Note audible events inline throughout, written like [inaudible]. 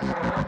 Thank you.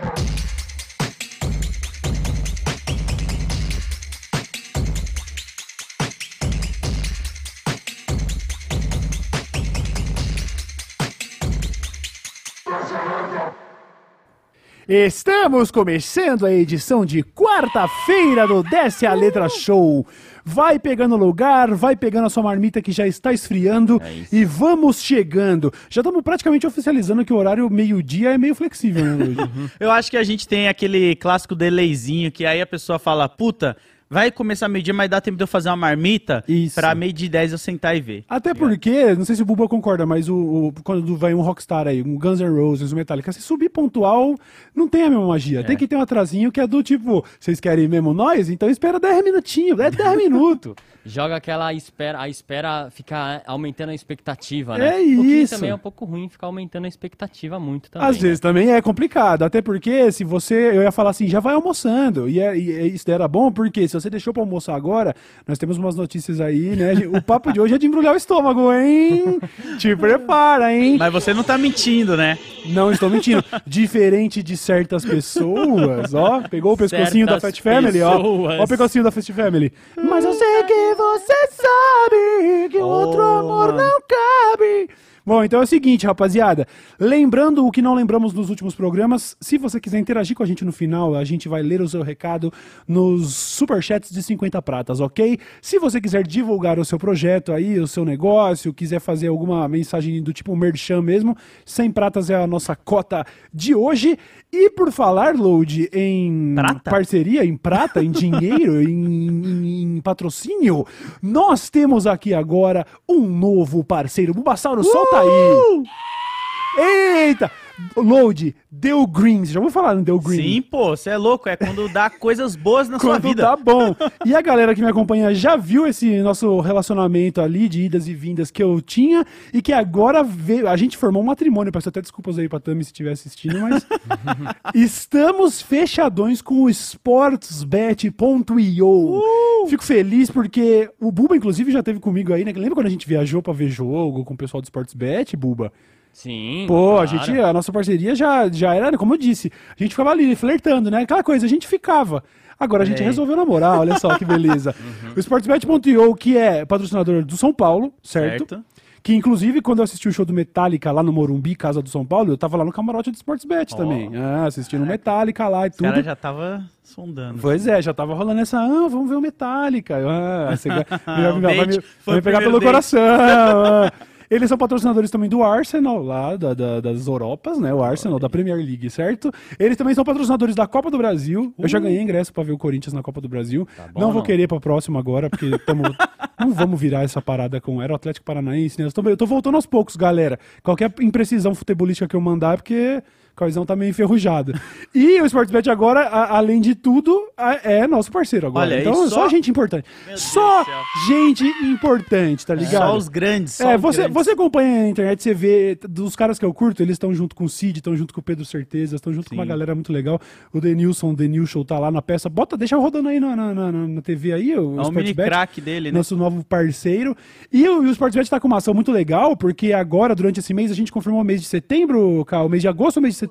Estamos começando a edição de quarta-feira do Desce a Letra Show. Vai pegando lugar, vai pegando a sua marmita que já está esfriando É e vamos chegando. Já estamos praticamente oficializando que o horário meio-dia é meio flexível, né? [laughs] Eu acho que a gente tem aquele clássico delayzinho que aí a pessoa fala, puta, vai começar meio-dia, mas dá tempo de eu fazer uma marmita Isso. pra meio de 10 eu sentar e ver. Até porque, não sei se o Buba concorda, mas o, o- quando vai um Rockstar aí, um Guns N' Roses, um Metallica, se subir pontual, não tem a mesma magia. Tem que ter um atrasinho que é do tipo, vocês querem mesmo nós? Então espera 10 minutinhos, é 10 [laughs] minutos. Joga aquela espera, a espera fica aumentando a expectativa, né? É O que isso. também é um pouco ruim ficar aumentando a expectativa muito também. Às né? vezes também é complicado, até porque se você, eu ia falar assim, já vai almoçando, e, é- e é- isso era bom, porque se você deixou pra almoçar agora, nós temos umas notícias aí, né? [laughs] O papo de hoje é de embrulhar o estômago, hein? Te prepara, hein? Mas você não tá mentindo, né? Não estou mentindo. Diferente de certas pessoas, ó. Pegou o pescocinho da Certas Fat Family, ó. Ó o pescocinho da Fat Family. Mas eu sei que você sabe que o outro Oh, amor mano. não cabe. Bom, então é o seguinte, rapaziada. Lembrando o que não lembramos nos últimos programas, se você quiser interagir com a gente no final, a gente vai ler o seu recado nos superchats de 50 pratas, ok? Se você quiser divulgar o seu projeto aí, o seu negócio, quiser fazer alguma mensagem do tipo merchan mesmo, 100 pratas é a nossa cota de hoje. E por falar, Load, em Prata? parceria, em prata, em dinheiro, [laughs] em, em- em patrocínio, nós temos aqui agora um novo parceiro. Bubassauro, solta aí! Eita! Load, Deu Greens. Já vou falar no Deu Green. Sim, pô, você é louco, é quando dá [laughs] coisas boas na sua Quando vida. tá bom. E a galera que me acompanha já viu esse nosso relacionamento ali de idas e vindas que eu tinha e que agora veio. A gente formou um matrimônio. Peço até desculpas aí pra Tami se estiver assistindo, mas. [laughs] Estamos fechadões com o sportsbet.io. Fico feliz porque o Buba, inclusive, já teve comigo aí, né? Lembra quando a gente viajou pra ver jogo com o pessoal do Sportsbet, Buba? Sim. Pô, a claro. gente, a nossa parceria já, já era, como eu disse, a gente ficava ali flertando, né? Aquela coisa, a gente ficava. Agora a gente É. resolveu namorar, olha só que beleza. [laughs] O Sportsbet.io, que é patrocinador do São Paulo, certo? Certo. Que inclusive, quando eu assisti o show do Metallica lá no Morumbi, casa do São Paulo, eu tava lá no camarote do Sportsbet Ó. também. Ah, assistindo o Metallica lá e O cara tudo. já tava sondando. Pois é, já tava rolando essa, ah, vamos ver o Metallica. Ah, você vai, [laughs] vai- vai vai me pegar pelo date. coração. ah. [laughs] Eles são patrocinadores também do Arsenal, lá da- da- das Europas, né? O Arsenal da Premier League, certo? Eles também são patrocinadores da Copa do Brasil. Eu já ganhei ingresso pra ver o Corinthians na Copa do Brasil. Tá bom, não vou não? querer pra próxima agora, porque tamo, [laughs] não vamos virar essa parada com era o Atlético Paranaense, né? Eu tô, eu tô voltando aos poucos, galera. Qualquer imprecisão futebolística que eu mandar é porque o Caizão tá meio enferrujado. E o Sportsbet agora, a- além de tudo, a- é nosso parceiro agora. Olha então, só... só- gente importante. Meu Só gente importante, tá ligado? Só os grandes, só É, os você, grandes. você acompanha na internet, você vê dos caras que eu curto, eles estão junto com o Cid, estão junto com o Pedro Certeza, estão junto com uma Sim. galera muito legal. O Denilson, o Denilson tá lá na peça. Bota, deixa rodando aí na, na, na, na TV aí, o, É um mini crack dele, né? nosso novo parceiro. E o, o Sportsbet tá com uma ação muito legal, porque agora, durante esse mês, a gente confirmou o mês de setembro, Cal, o mês de agosto ou mês de setembro?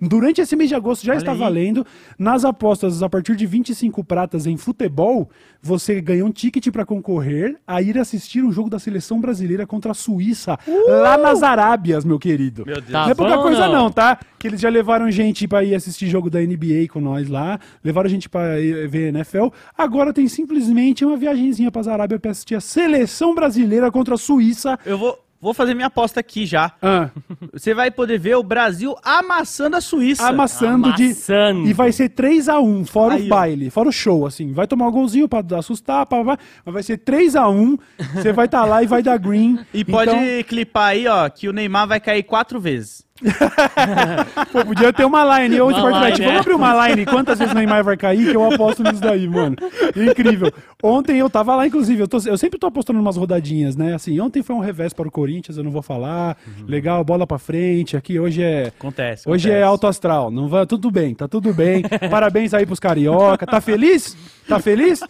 Durante esse mês de agosto já Olha está aí. valendo. Nas apostas, a partir de 25 pratas em futebol, você ganha um ticket para concorrer a ir assistir um jogo da seleção brasileira contra a Suíça, lá nas Arábias, meu querido. Meu Deus. Tá não é pouca bom, coisa não? não, tá? Que eles já levaram gente pra ir assistir jogo da NBA com nós lá, levaram gente ir ver NFL. Agora tem simplesmente uma viagenzinha pras Arábia pra assistir a seleção brasileira contra a Suíça. Eu vou, vou fazer minha aposta aqui já. Ah, Você vai poder ver o Brasil amassando a Suíça. amassando de Amassando. e vai ser 3 a 1 fora Aí, o ó. baile, fora o show assim. Vai tomar um golzinho pra assustar, pá, pá, mas vai ser 3 a 1 Você vai estar lá e vai dar green. E pode Então, clipar aí, ó, que o Neymar vai cair quatro vezes. [laughs] Pô, podia ter uma line. Ô, Uma line, vamos é. abrir uma line. Quantas vezes o Neymar vai cair que eu aposto nisso daí, mano. Incrível. Ontem eu tava lá, inclusive. Eu, tô- eu sempre tô apostando umas rodadinhas, né? Assim, ontem foi um revés para o Corinthians, eu não vou falar. Legal, bola pra frente. Aqui hoje é... Acontece. Hoje é acontece. alto astral. Não vai, tudo bem, tá tudo bem. Parabéns aí pros carioca. Tá feliz? Tá feliz?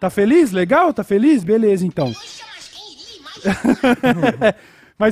Tá feliz? Legal? Tá feliz? Beleza, então. Mas [laughs]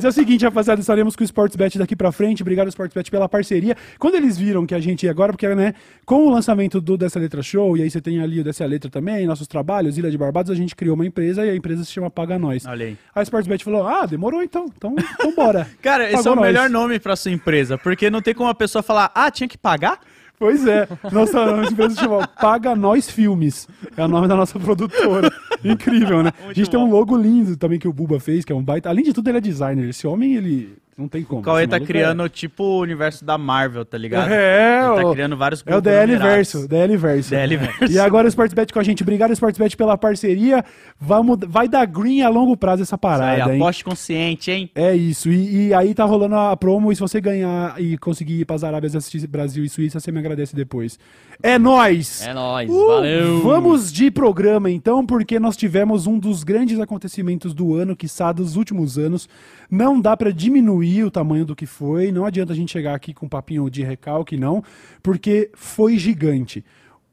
é o seguinte, rapaziada, estaremos com o Sportsbet daqui pra frente. Obrigado, Sportsbet, pela parceria. Quando eles viram que a gente ia agora, porque, né, com o lançamento do Dessa Letra Show, e aí você tem ali o Dessa Letra também, nossos trabalhos, Ilha de Barbados, a gente criou uma empresa e a empresa se chama Paga Nós. Olha aí. A Sportsbet falou: ah, demorou então, então, então bora. [laughs] Cara, esse Pagou é o nós. melhor nome pra sua empresa, porque não tem como a pessoa falar, ah, tinha que pagar? Pois é, nossa, [laughs] nossa empresa se chama Paga Nós Filmes. É o nome da nossa produtora. [laughs] Incrível, né? a gente tem um logo lindo também que o Buba fez, que é um baita. Além de tudo, ele é designer. Esse homem, ele não tem como. O Cauê tá criando tipo o universo da Marvel, tá ligado? É, Ele tá o- criando vários É o DL. Verso, DL Verso. DL Verso. E agora o Sportsbet com a gente. Obrigado, Sportsbet, pela parceria. Vamos, vai dar green a longo prazo essa Isso aí, parada, hein? aposte consciente, hein? É isso. E, e aí tá rolando a promo. E se você ganhar e conseguir ir pras Arábias assistir Brasil e Suíça, você me agradece depois. É nóis! É nóis, Uh, valeu. Vamos de programa então, porque nós tivemos um dos grandes acontecimentos do ano, quiçá dos últimos anos. Não dá pra diminuir o tamanho do que foi, não adianta a gente chegar aqui com um papinho de recalque, não, porque foi gigante.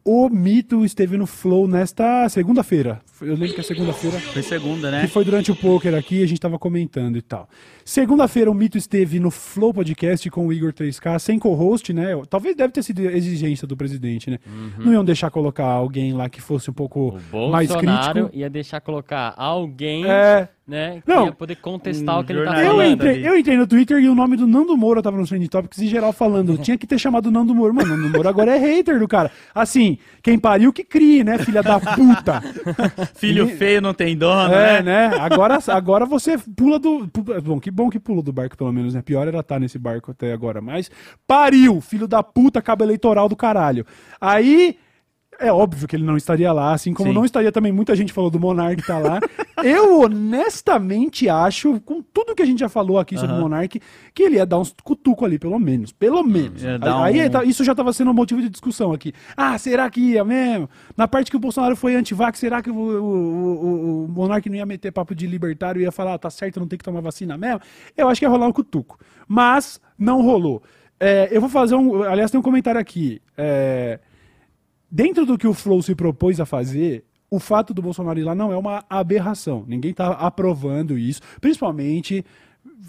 O mito esteve no Flow nesta segunda-feira. Eu lembro que é segunda-feira. Foi segunda, Que né? foi durante o poker aqui, a gente tava comentando e tal. Segunda-feira o Mito esteve no Flow Podcast com o Igor 3K, sem co-host, né? Talvez deve ter sido exigência do presidente, né? Não iam deixar colocar alguém lá que fosse um pouco O mais crítico. ia deixar colocar alguém, É. né, que Não. ia poder contestar Um o que ele tá jornalista. Eu falando. entrei, eu entrei no Twitter e o nome do Nando Moura tava nos Trending Topics em geral falando. Tinha que ter chamado o Nando Moura. Mano, Nando Moura agora é hater do cara. Assim, quem pariu que crie, né, filha da puta? [laughs] Filho feio não tem dono, É, né? né? Agora, agora você pula do. Bom, que bom que pulou do barco, pelo menos, né? Pior era estar nesse barco até agora. Mas pariu, filho da puta, cabo eleitoral do caralho. Aí. É óbvio que ele não estaria lá, assim como Sim. não estaria também. Muita gente falou do Monark tá lá. [laughs] Eu honestamente acho, com tudo que a gente já falou aqui sobre o Aham. Monark, que ele ia dar uns cutuco ali, pelo menos. Pelo menos. Ia dar Aí um- tá- isso já estava sendo um motivo de discussão aqui. Ah, será que ia mesmo? Na parte que o Bolsonaro foi antivax, será que o, o, o, o Monark não ia meter papo de libertário e ia falar, ah, tá certo, não tem que tomar vacina mesmo? Eu acho que ia rolar um cutuco. Mas não rolou. É, eu vou fazer um. Aliás, tem um comentário aqui. É, dentro do que o Flow se propôs a fazer, o fato do Bolsonaro ir lá não é uma aberração. Ninguém está aprovando isso, principalmente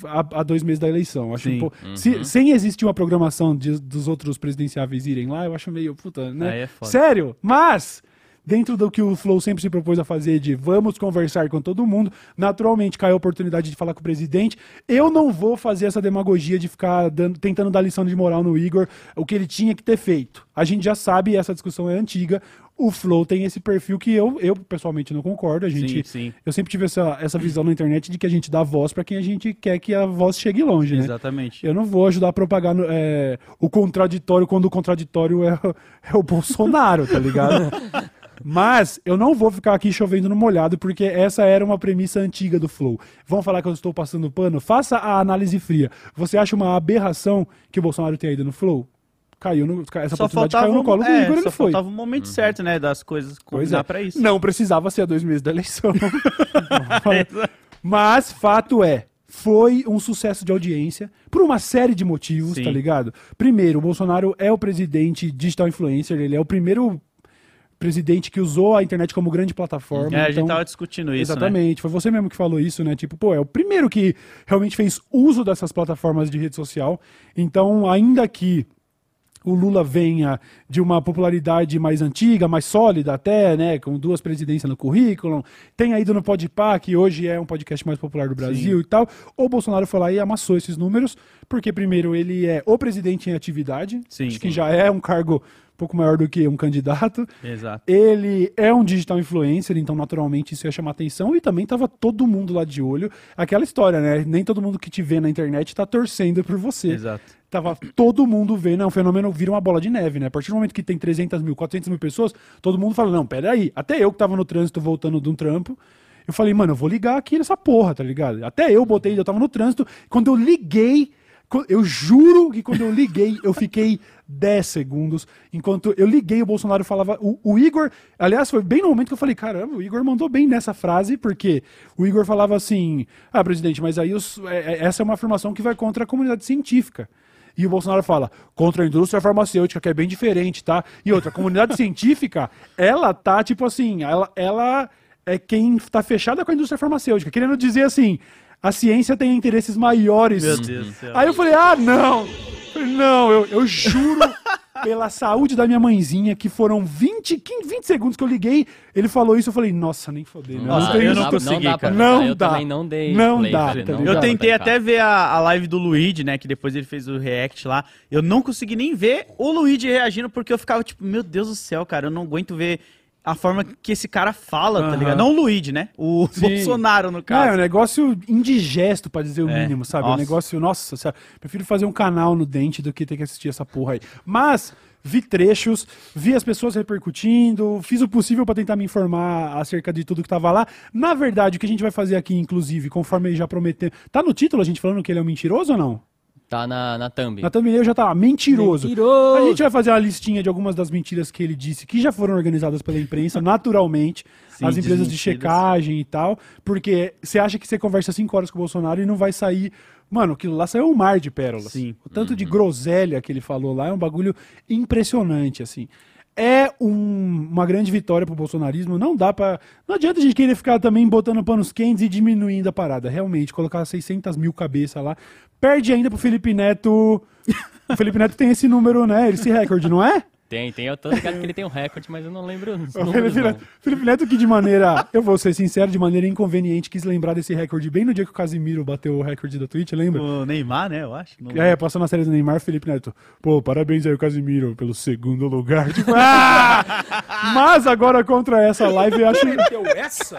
há, dois meses da eleição. Acho um pouco- se- sem existir uma programação de- dos outros presidenciáveis irem lá, eu acho meio puta, né? É. Sério, mas dentro do que o Flow sempre se propôs a fazer de vamos conversar com todo mundo, naturalmente caiu a oportunidade de falar com o presidente. Eu não vou fazer essa demagogia de ficar dando- tentando dar lição de moral no Igor, o que ele tinha que ter feito. A gente já sabe, essa discussão é antiga. O Flow tem esse perfil que eu, eu pessoalmente não concordo. A gente, Sim, sim. Eu sempre tive essa, essa visão na internet de que a gente dá voz para quem a gente quer que a voz chegue longe, né? Exatamente. Eu não vou ajudar a propagar é, o contraditório quando o contraditório é, [laughs] é o Bolsonaro, tá ligado? [laughs] Mas eu não vou ficar aqui chovendo no molhado, porque essa era uma premissa antiga do Flow. Vão falar que eu estou passando pano? Faça a análise fria. Você acha uma aberração que o Bolsonaro tenha ido no Flow? Caiu no, essa Só oportunidade faltava, caiu no um- colo do é, Igor, ele só foi. faltava um momento certo, né, das coisas combinar é. pra isso. Não precisava ser a dois meses da eleição. [laughs] [laughs] Mas fato é, foi um sucesso de audiência por uma série de motivos, Sim. tá ligado? Primeiro, o Bolsonaro é o presidente digital influencer, ele é o primeiro presidente que usou a internet como grande plataforma. É, a gente então- tava discutindo isso, né? Exatamente, foi você mesmo que falou isso, né? Tipo, pô, é o primeiro que realmente fez uso dessas plataformas de rede social. Então, ainda que o Lula venha de uma popularidade mais antiga, mais sólida até, né, com duas presidências no currículo, tenha ido no Podpah, que hoje é um podcast mais popular do Brasil e tal, o Bolsonaro foi lá e amassou esses números, porque primeiro ele é o presidente em atividade, Sim, acho que sim. já é um cargo pouco maior do que um candidato, Exato. ele é um digital influencer, então naturalmente isso ia chamar atenção e também tava todo mundo lá de olho. Aquela história, né? Nem todo mundo que te vê na internet tá torcendo por você. Exato. Tava todo mundo vendo, é um fenômeno, vira uma bola de neve, né? A partir do momento que tem 300 mil, 400 mil pessoas, todo mundo fala, não, peraí. Até eu que tava no trânsito voltando de um trampo, eu falei, mano, eu vou ligar aqui nessa porra, tá ligado? Até eu botei, eu tava no trânsito, quando eu liguei, eu juro que quando eu liguei, eu fiquei 10 segundos. Enquanto eu liguei, o Bolsonaro falava. O, o Igor, aliás, foi bem no momento que eu falei: caramba, o Igor mandou bem nessa frase, porque o Igor falava assim: ah, presidente, mas aí os- é- é- essa é uma afirmação que vai contra a comunidade científica. E o Bolsonaro fala contra a indústria farmacêutica, que é bem diferente, tá? E outra, a comunidade [laughs] científica, ela tá tipo assim, ela, ela é quem tá fechada com a indústria farmacêutica, querendo dizer assim, A ciência tem interesses maiores. Meu Deus do céu. Aí eu falei, ah, não! Não, eu, eu juro [laughs] pela saúde da minha mãezinha que foram 20, 15, 20 segundos que eu liguei, ele falou isso, eu falei, nossa, nem fodei. né? Nossa, tenho eu não consegui, dá pra cara. Não eu dá. não dei Não play, dá, velho, tá não? Eu dá tentei até ver a, a live do Luigi, né? Que depois ele fez o react lá. Eu não consegui nem ver o Luigi reagindo, porque eu ficava tipo, meu Deus do céu, cara, eu não aguento ver a forma que esse cara fala, tá Aham. ligado? Não o Luigi, né? O Sim. [laughs] Bolsonaro, no Não, é um caso. negócio indigesto, pra dizer o É, mínimo, sabe? É um nossa. negócio, nossa, senhora, prefiro fazer um canal no dente do que ter que assistir essa porra aí. Mas vi trechos, vi as pessoas repercutindo, fiz o possível pra tentar me informar acerca de tudo que tava lá. Na verdade, o que a gente vai fazer aqui, inclusive, conforme ele já prometeu. Tá no título a gente falando que ele é um mentiroso ou não? Tá na, na thumb. Na thumbnail já tá mentiroso. Mentiroso! A gente vai fazer uma listinha de algumas das mentiras que ele disse que já foram organizadas pela imprensa, [laughs] naturalmente. Sim, as empresas de checagem e tal. Porque você acha que você conversa cinco horas com o Bolsonaro e não vai sair. Mano, aquilo lá saiu um mar de pérolas. Sim. O tanto de groselha que ele falou lá é um bagulho impressionante, assim. É um- uma grande vitória pro bolsonarismo. Não dá pra. Não adianta a gente querer ficar também botando panos quentes e diminuindo a parada. Realmente, colocar 600 mil cabeças lá. Perde ainda pro Felipe Neto. O Felipe Neto tem esse número, né? Esse recorde, não é? Tem, tem. Eu tô ligado que ele tem um recorde, mas eu não lembro os O números, Felipe, não. Neto, Felipe Neto que de maneira, eu vou ser sincero, de maneira inconveniente, quis lembrar desse recorde bem no dia que o Casimiro bateu o recorde da Twitch, lembra? O Neymar, né? Eu acho. Não- É, passou na série do Neymar, Felipe Neto. Pô, parabéns aí, o Casimiro, pelo segundo lugar. [laughs] Tipo, ah! Mas agora contra essa live, eu acho. essa?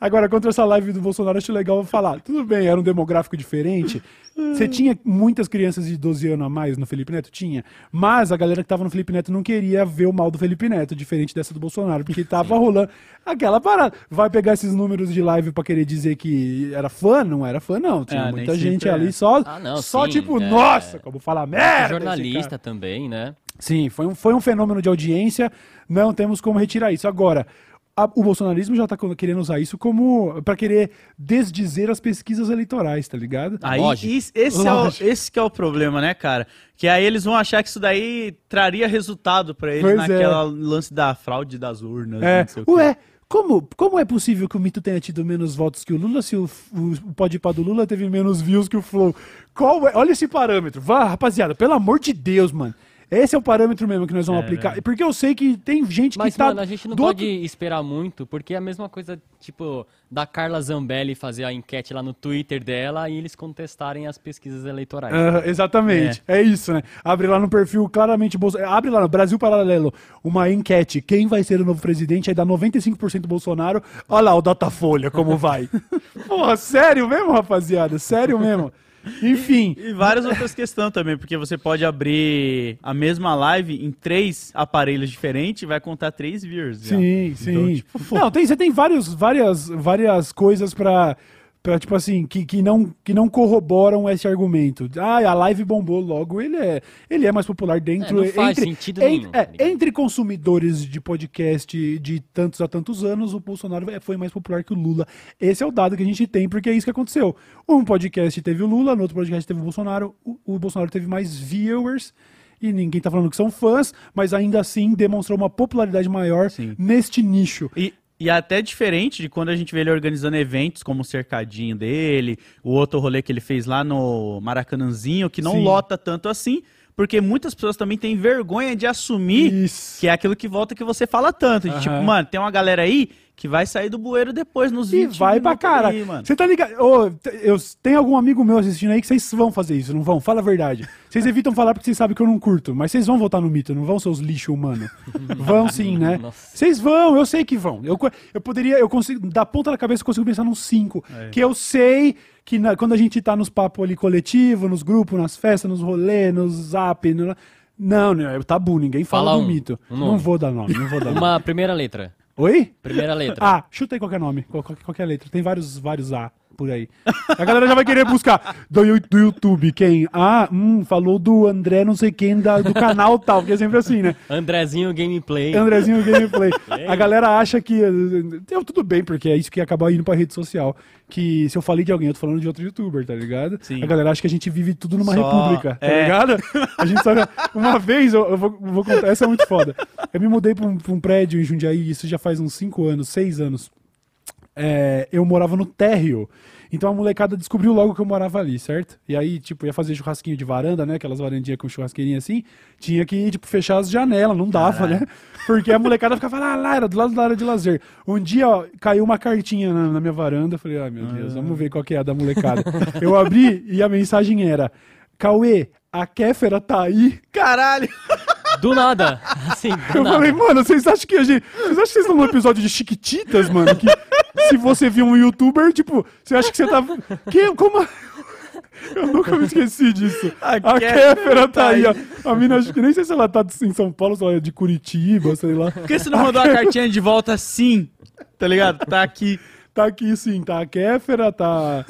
Agora, contra essa live do Bolsonaro, eu acho legal falar. Tudo bem, era um demográfico diferente. Você tinha muitas crianças de 12 anos a mais no Felipe Neto? Tinha. Mas a galera que tava no Felipe Neto não queria ver o mal do Felipe Neto, diferente dessa do Bolsonaro, porque tava rolando aquela parada. Vai pegar esses números de live pra querer dizer que era fã? Não era fã, não. Tinha nem muita gente é. ali só, Ah, não, só sim, tipo, é. nossa, como fala merda. esse jornalista também, né? Sim, foi um, foi um fenômeno de audiência, não temos como retirar isso. Agora, a- o bolsonarismo já tá co- querendo usar isso como para querer desdizer as pesquisas eleitorais, tá ligado? Aí, Lógico. is- esse, é o, esse que é o problema, né, cara? Que aí eles vão achar que isso daí traria resultado pra eles Pois naquela lance da fraude das urnas. É, não sei o quê. ué, como, como é possível que o Mito tenha tido menos votos que o Lula se o, o, o Podpah do Lula teve menos views que o Flow? Qual é? Olha esse parâmetro. Vá, rapaziada, pelo amor de Deus, mano. Esse é o parâmetro mesmo que nós vamos É, aplicar. Porque eu sei que tem gente Mas, que tá. mano, a gente não do pode outro- esperar muito, porque é a mesma coisa, tipo, da Carla Zambelli fazer a enquete lá no Twitter dela e eles contestarem as pesquisas eleitorais. Aham, exatamente. É. isso, né? Abre lá no perfil claramente Bolso- Abre lá no Brasil Paralelo uma enquete. Quem vai ser o novo presidente? Aí dá 95% Bolsonaro. Olha lá o Datafolha como vai. [laughs] Porra, sério mesmo, rapaziada? Sério mesmo. [laughs] Enfim. E várias outras questões também, porque você pode abrir a mesma live em três aparelhos diferentes e vai contar três views. já. Sim, sim. Então, tipo, Não, tem, você tem vários, várias, várias coisas pra, pra tipo assim, que, que, não, que não corroboram esse argumento. Ah, a live bombou logo, ele é, ele é mais popular dentro... É, não faz entre, sentido en- nenhum, é, tá entre consumidores de podcast de tantos a tantos anos, o Bolsonaro é- foi mais popular que o Lula. Esse é o dado que a gente tem, porque é isso que aconteceu. Um podcast teve o Lula, no outro podcast teve o Bolsonaro, o, o Bolsonaro teve mais viewers... E ninguém tá falando que são fãs, mas ainda assim demonstrou uma popularidade maior Sim. neste nicho. E, e até diferente de quando a gente vê ele organizando eventos, como o cercadinho dele, o outro rolê que ele fez lá no Maracanãzinho, que não Sim. lota tanto assim, porque muitas pessoas também têm vergonha de assumir Isso. que é aquilo que volta que você fala tanto. De, Aham. Tipo, mano, tem uma galera aí que vai sair do bueiro depois nos E vídeos. vai pra cara. Aí. Você tá ligado? T- eu, tem algum amigo meu assistindo aí que vocês vão fazer isso, não vão? Fala a verdade. Vocês evitam falar porque vocês sabem que eu não curto, mas vocês vão votar no mito, não vão, seus lixo humano? [laughs] vão sim, né? Vocês vão, eu sei que vão. Eu, eu poderia, eu consigo, da ponta da cabeça eu consigo pensar nos cinco. É. Que eu sei que na- quando a gente tá nos papos ali coletivo, nos grupos, nas festas, nos rolês, nos zap, no- não, não, é tabu, ninguém fala, Fala do um, mito. um não vou dar nome, não vou dar [laughs] nome. Uma primeira letra. Oi? Primeira letra. Ah, chuta aí qualquer nome, qual- qual- qualquer letra. Tem vários, vários A por aí. A galera já vai querer buscar do, YouTube quem? Ah, hum, falou do André não sei quem da- do canal tal, porque é sempre assim, né? Andrezinho Gameplay. Andrezinho Gameplay. A galera acha que. Eu, tudo bem, porque é isso que acaba indo pra rede social. Que se eu falei de alguém, eu tô falando de outro youtuber, tá ligado? Sim. A galera acha que a gente vive tudo numa Só- república, tá é. ligado? A gente só. Uma vez, eu, eu vou, vou contar, essa é muito foda. Eu me mudei pra um, pra um prédio em Jundiaí, isso já faz uns 5 anos, 6 anos. É, eu morava no térreo. Então a molecada descobriu logo que eu morava ali, certo? E aí, tipo, ia fazer churrasquinho de varanda, né? Aquelas varandinhas com churrasqueirinha assim. Tinha que, tipo, fechar as janelas, não dava, né? Porque a molecada ficava lá, lá, era do lado da área de lazer. Um dia, ó, caiu uma cartinha na, na minha varanda. Eu falei, ai meu Deus, vamos ver qual que é a da molecada. eu abri e a mensagem era: Cauê, a Kéfera tá aí. Caralho! Do nada. Assim, do Eu nada. falei, mano, vocês acham que a gente. Vocês acham que vocês estão num episódio de Chiquititas, mano? Que se você viu um youtuber, tipo, você acha que você tá. Que, como. [laughs] Eu nunca me esqueci disso. A A, Kéfera Kéfera tá tá aí, ó. A mina, acho que nem sei se ela tá em São Paulo, se ela é de Curitiba, sei lá. Por que você não mandou a cartinha de volta assim? Tá ligado? Tá aqui. Tá aqui sim, tá a Kéfera, tá.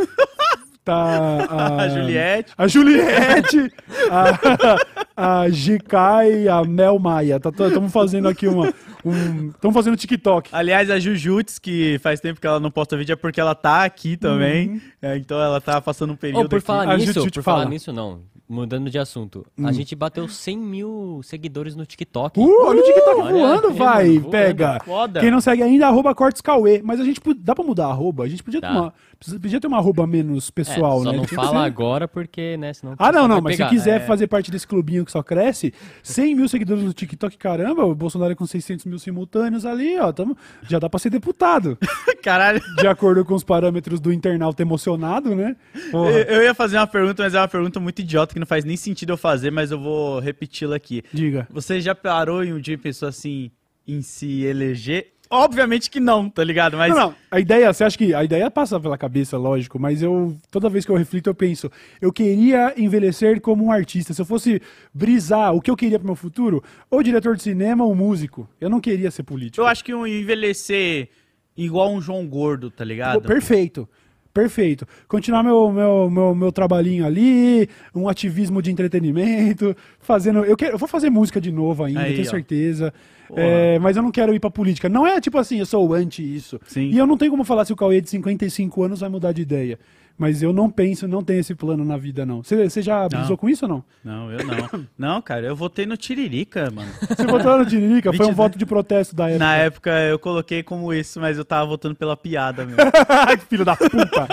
Tá a. [laughs] A Juliette. A Juliette, a, a GK e a Mel Maia. Estamos fazendo aqui uma. Estamos fazendo TikTok. Aliás, a Jujutsu, que faz tempo que ela não posta vídeo, é porque ela tá aqui também. É, então ela tá passando um período Oh, por aqui. falar A nisso, por fala. falar nisso, não. Mudando de assunto. A gente bateu 100 mil seguidores no TikTok. Uh, olha o TikTok Olha voando, aí, vai, voando. pega. Foda. Quem não segue ainda, arroba Cortes Cauê. Mas a gente dá pra mudar a arroba? A gente podia ter Dá. uma, podia ter uma arroba menos É, pessoal, só né? não Tinha que fala ser- agora porque, né, senão... o Ah, não, não, mas pegar. se quiser É. fazer parte desse clubinho que só cresce, 100 mil seguidores no TikTok, caramba, o Bolsonaro é com 600 mil simultâneos ali, ó, tamo, já dá pra ser deputado, [laughs] Caralho. de acordo com os parâmetros do internauta emocionado, né? Eu, eu ia fazer uma pergunta, mas é uma pergunta muito idiota que não faz nem sentido eu fazer, mas eu vou repeti-la aqui. Diga. Você já parou em um dia e pensou assim em se eleger? Obviamente que não, tá ligado? Mas Não, não, a ideia, você acha que a ideia passa pela cabeça, lógico, mas eu, toda vez que eu reflito, eu penso, eu queria envelhecer como um artista. Se eu fosse brisar o que eu queria pro meu futuro, ou diretor de cinema ou músico. Eu não queria ser político. eu acho que um envelhecer igual um João Gordo, tá ligado? Perfeito. Perfeito. Continuar meu, meu, meu, meu trabalhinho ali, um ativismo de entretenimento, fazendo. Eu, quero, eu vou fazer música de novo ainda, Aí, tenho ó. certeza. É, mas eu não quero ir pra política. Não é tipo assim, eu sou anti isso. Sim. E eu não tenho como falar se o Cauê de 55 anos vai mudar de ideia. Mas eu não penso, não tenho esse plano na vida, não. Você já brisou com isso ou não? Não, eu não. Não, cara, eu votei no Tiririca, mano. [laughs] Você votou no Tiririca? Foi um 22. voto de protesto da época. Na época eu coloquei como isso, mas eu tava votando pela piada, meu. [laughs] Que filho da puta.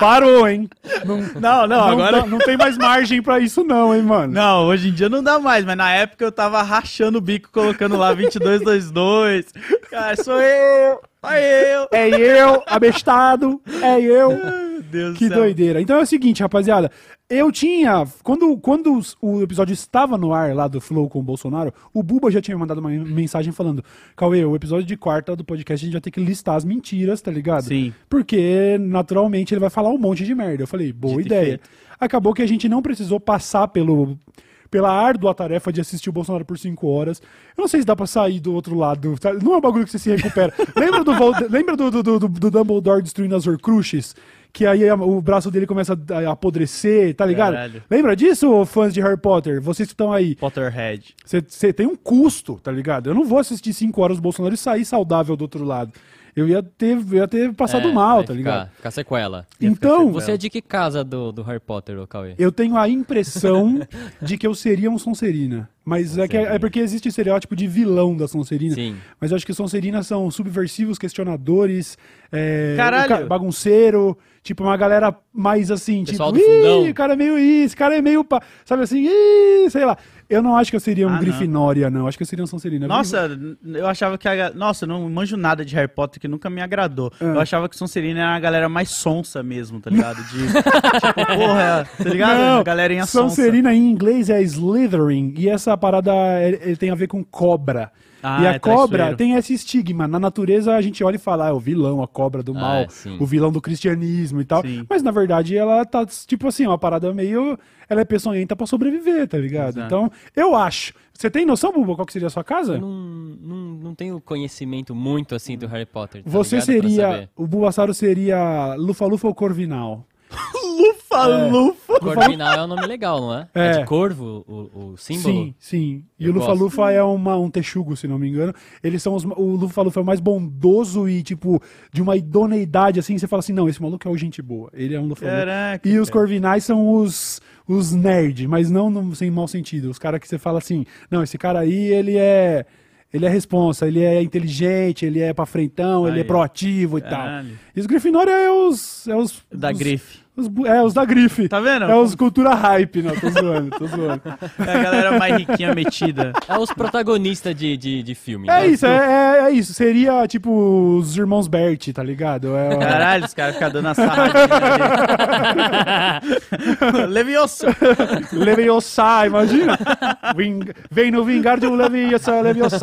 Parou, hein? Não, Não, não, agora. dá- não tem mais margem pra isso, não, hein, mano? Não, hoje em dia não dá mais, mas na época eu tava rachando o bico, colocando lá 2222. Cara, sou eu! Aí eu! É eu, abestado, é eu. Deus Que doideira. Então é o seguinte, rapaziada. Eu tinha. Quando, quando os- o episódio estava no ar lá do Flow com o Bolsonaro, o Buba já tinha mandado uma mensagem falando: Cauê, o episódio de quarta do podcast a gente vai ter que listar as mentiras, tá ligado? Sim. Porque, naturalmente, ele vai falar um monte de merda. Eu falei: boa Dito ideia. Acabou que a gente não precisou passar pelo. Pela árdua tarefa de assistir o Bolsonaro por cinco horas. Eu não sei se dá pra sair do outro lado. tá? Não é um bagulho que você se recupera. [laughs] lembra do, lembra do, do, do, do Dumbledore destruindo as Horcruxes? Que aí o braço dele começa a apodrecer, tá ligado? Caralho. Lembra disso, fãs de Harry Potter? Vocês que estão aí. Potterhead. Você tem um custo, tá ligado? Eu não vou assistir cinco horas do Bolsonaro e sair saudável do outro lado. Eu ia ter, eu ia ter passado É, mal, tá ficar- ligado? Ficar sequela. Então, Você é de que casa do, do Harry Potter, ô Cauê? eu tenho a impressão [laughs] de que eu seria um Sonserina. Mas é, que é, é porque existe estereótipo de vilão da Sonserina. Sim. Mas eu acho que Sonserinas são subversivos, questionadores, é, Caralho! o ca- bagunceiro, tipo, uma galera mais assim, Pessoal tipo, do fundão." "Ih, o cara é meio isso, esse cara é meio, pa-", sabe assim, "Ih", sei lá. Eu não acho que eu seria um Ah, não. Grifinória, não. Acho que eu seria um Sonserina. Nossa, eu achava que a. Nossa, eu não manjo nada de Harry Potter que nunca me agradou. Ah. Eu achava que Sonserina era a galera mais sonsa mesmo, tá ligado? De. [laughs] tipo, porra, tá ligado? Não, galerinha sonsa. Sonserina em inglês é Slytherin e essa parada é- ele tem a ver com cobra. Ah, e a é cobra traiçoeiro. tem esse estigma. Na natureza a gente olha e fala, ah, é o vilão, a cobra do Ah, mal, sim. o vilão do cristianismo e tal. Sim. Mas na verdade ela tá, tipo assim, uma parada meio. Ela é peçonhenta pra sobreviver, tá ligado? Exato. Então, eu acho. Você tem noção, Buba, qual que seria a sua casa? Eu não, não, não tenho conhecimento muito assim do Harry Potter. tá Você ligado? Seria. O Bulbasauro seria Lufa-Lufa ou Corvinal? [laughs] Lufa, lufa. Corvinal é um nome legal, não é? É. É, de corvo o, o símbolo? Sim, sim. E Eu o Lufa-Lufa é uma, um texugo, se não me engano. Eles são os, o Lufa-Lufa é o mais bondoso e, tipo, de uma idoneidade, assim. Você fala assim, não, esse maluco é o gente boa. Ele é um Lufa-Lufa. Caraca. E os cara. Corvinais são os, os nerd, mas não no- sem mau sentido. Os caras que você fala assim, não, esse cara aí, ele é... Ele é responsa, ele é inteligente, ele é pra frentão, ele Aí. é proativo e tal. E os Grifinória é os. É os Da os- grife. Os é, os da grife. Tá vendo? É os cultura hype, não, tô zoando, tô zoando. [laughs] É a galera mais riquinha metida. É os protagonistas de, de, de filme. É né? isso, é, é- é isso. Seria tipo os irmãos Bert, tá ligado? É, Caralho, os caras ficam dando a sarradinha ali. [laughs] Levioso. Leviosa, imagina? Ving- Vem no vingar de um Leviosa, Leviosa.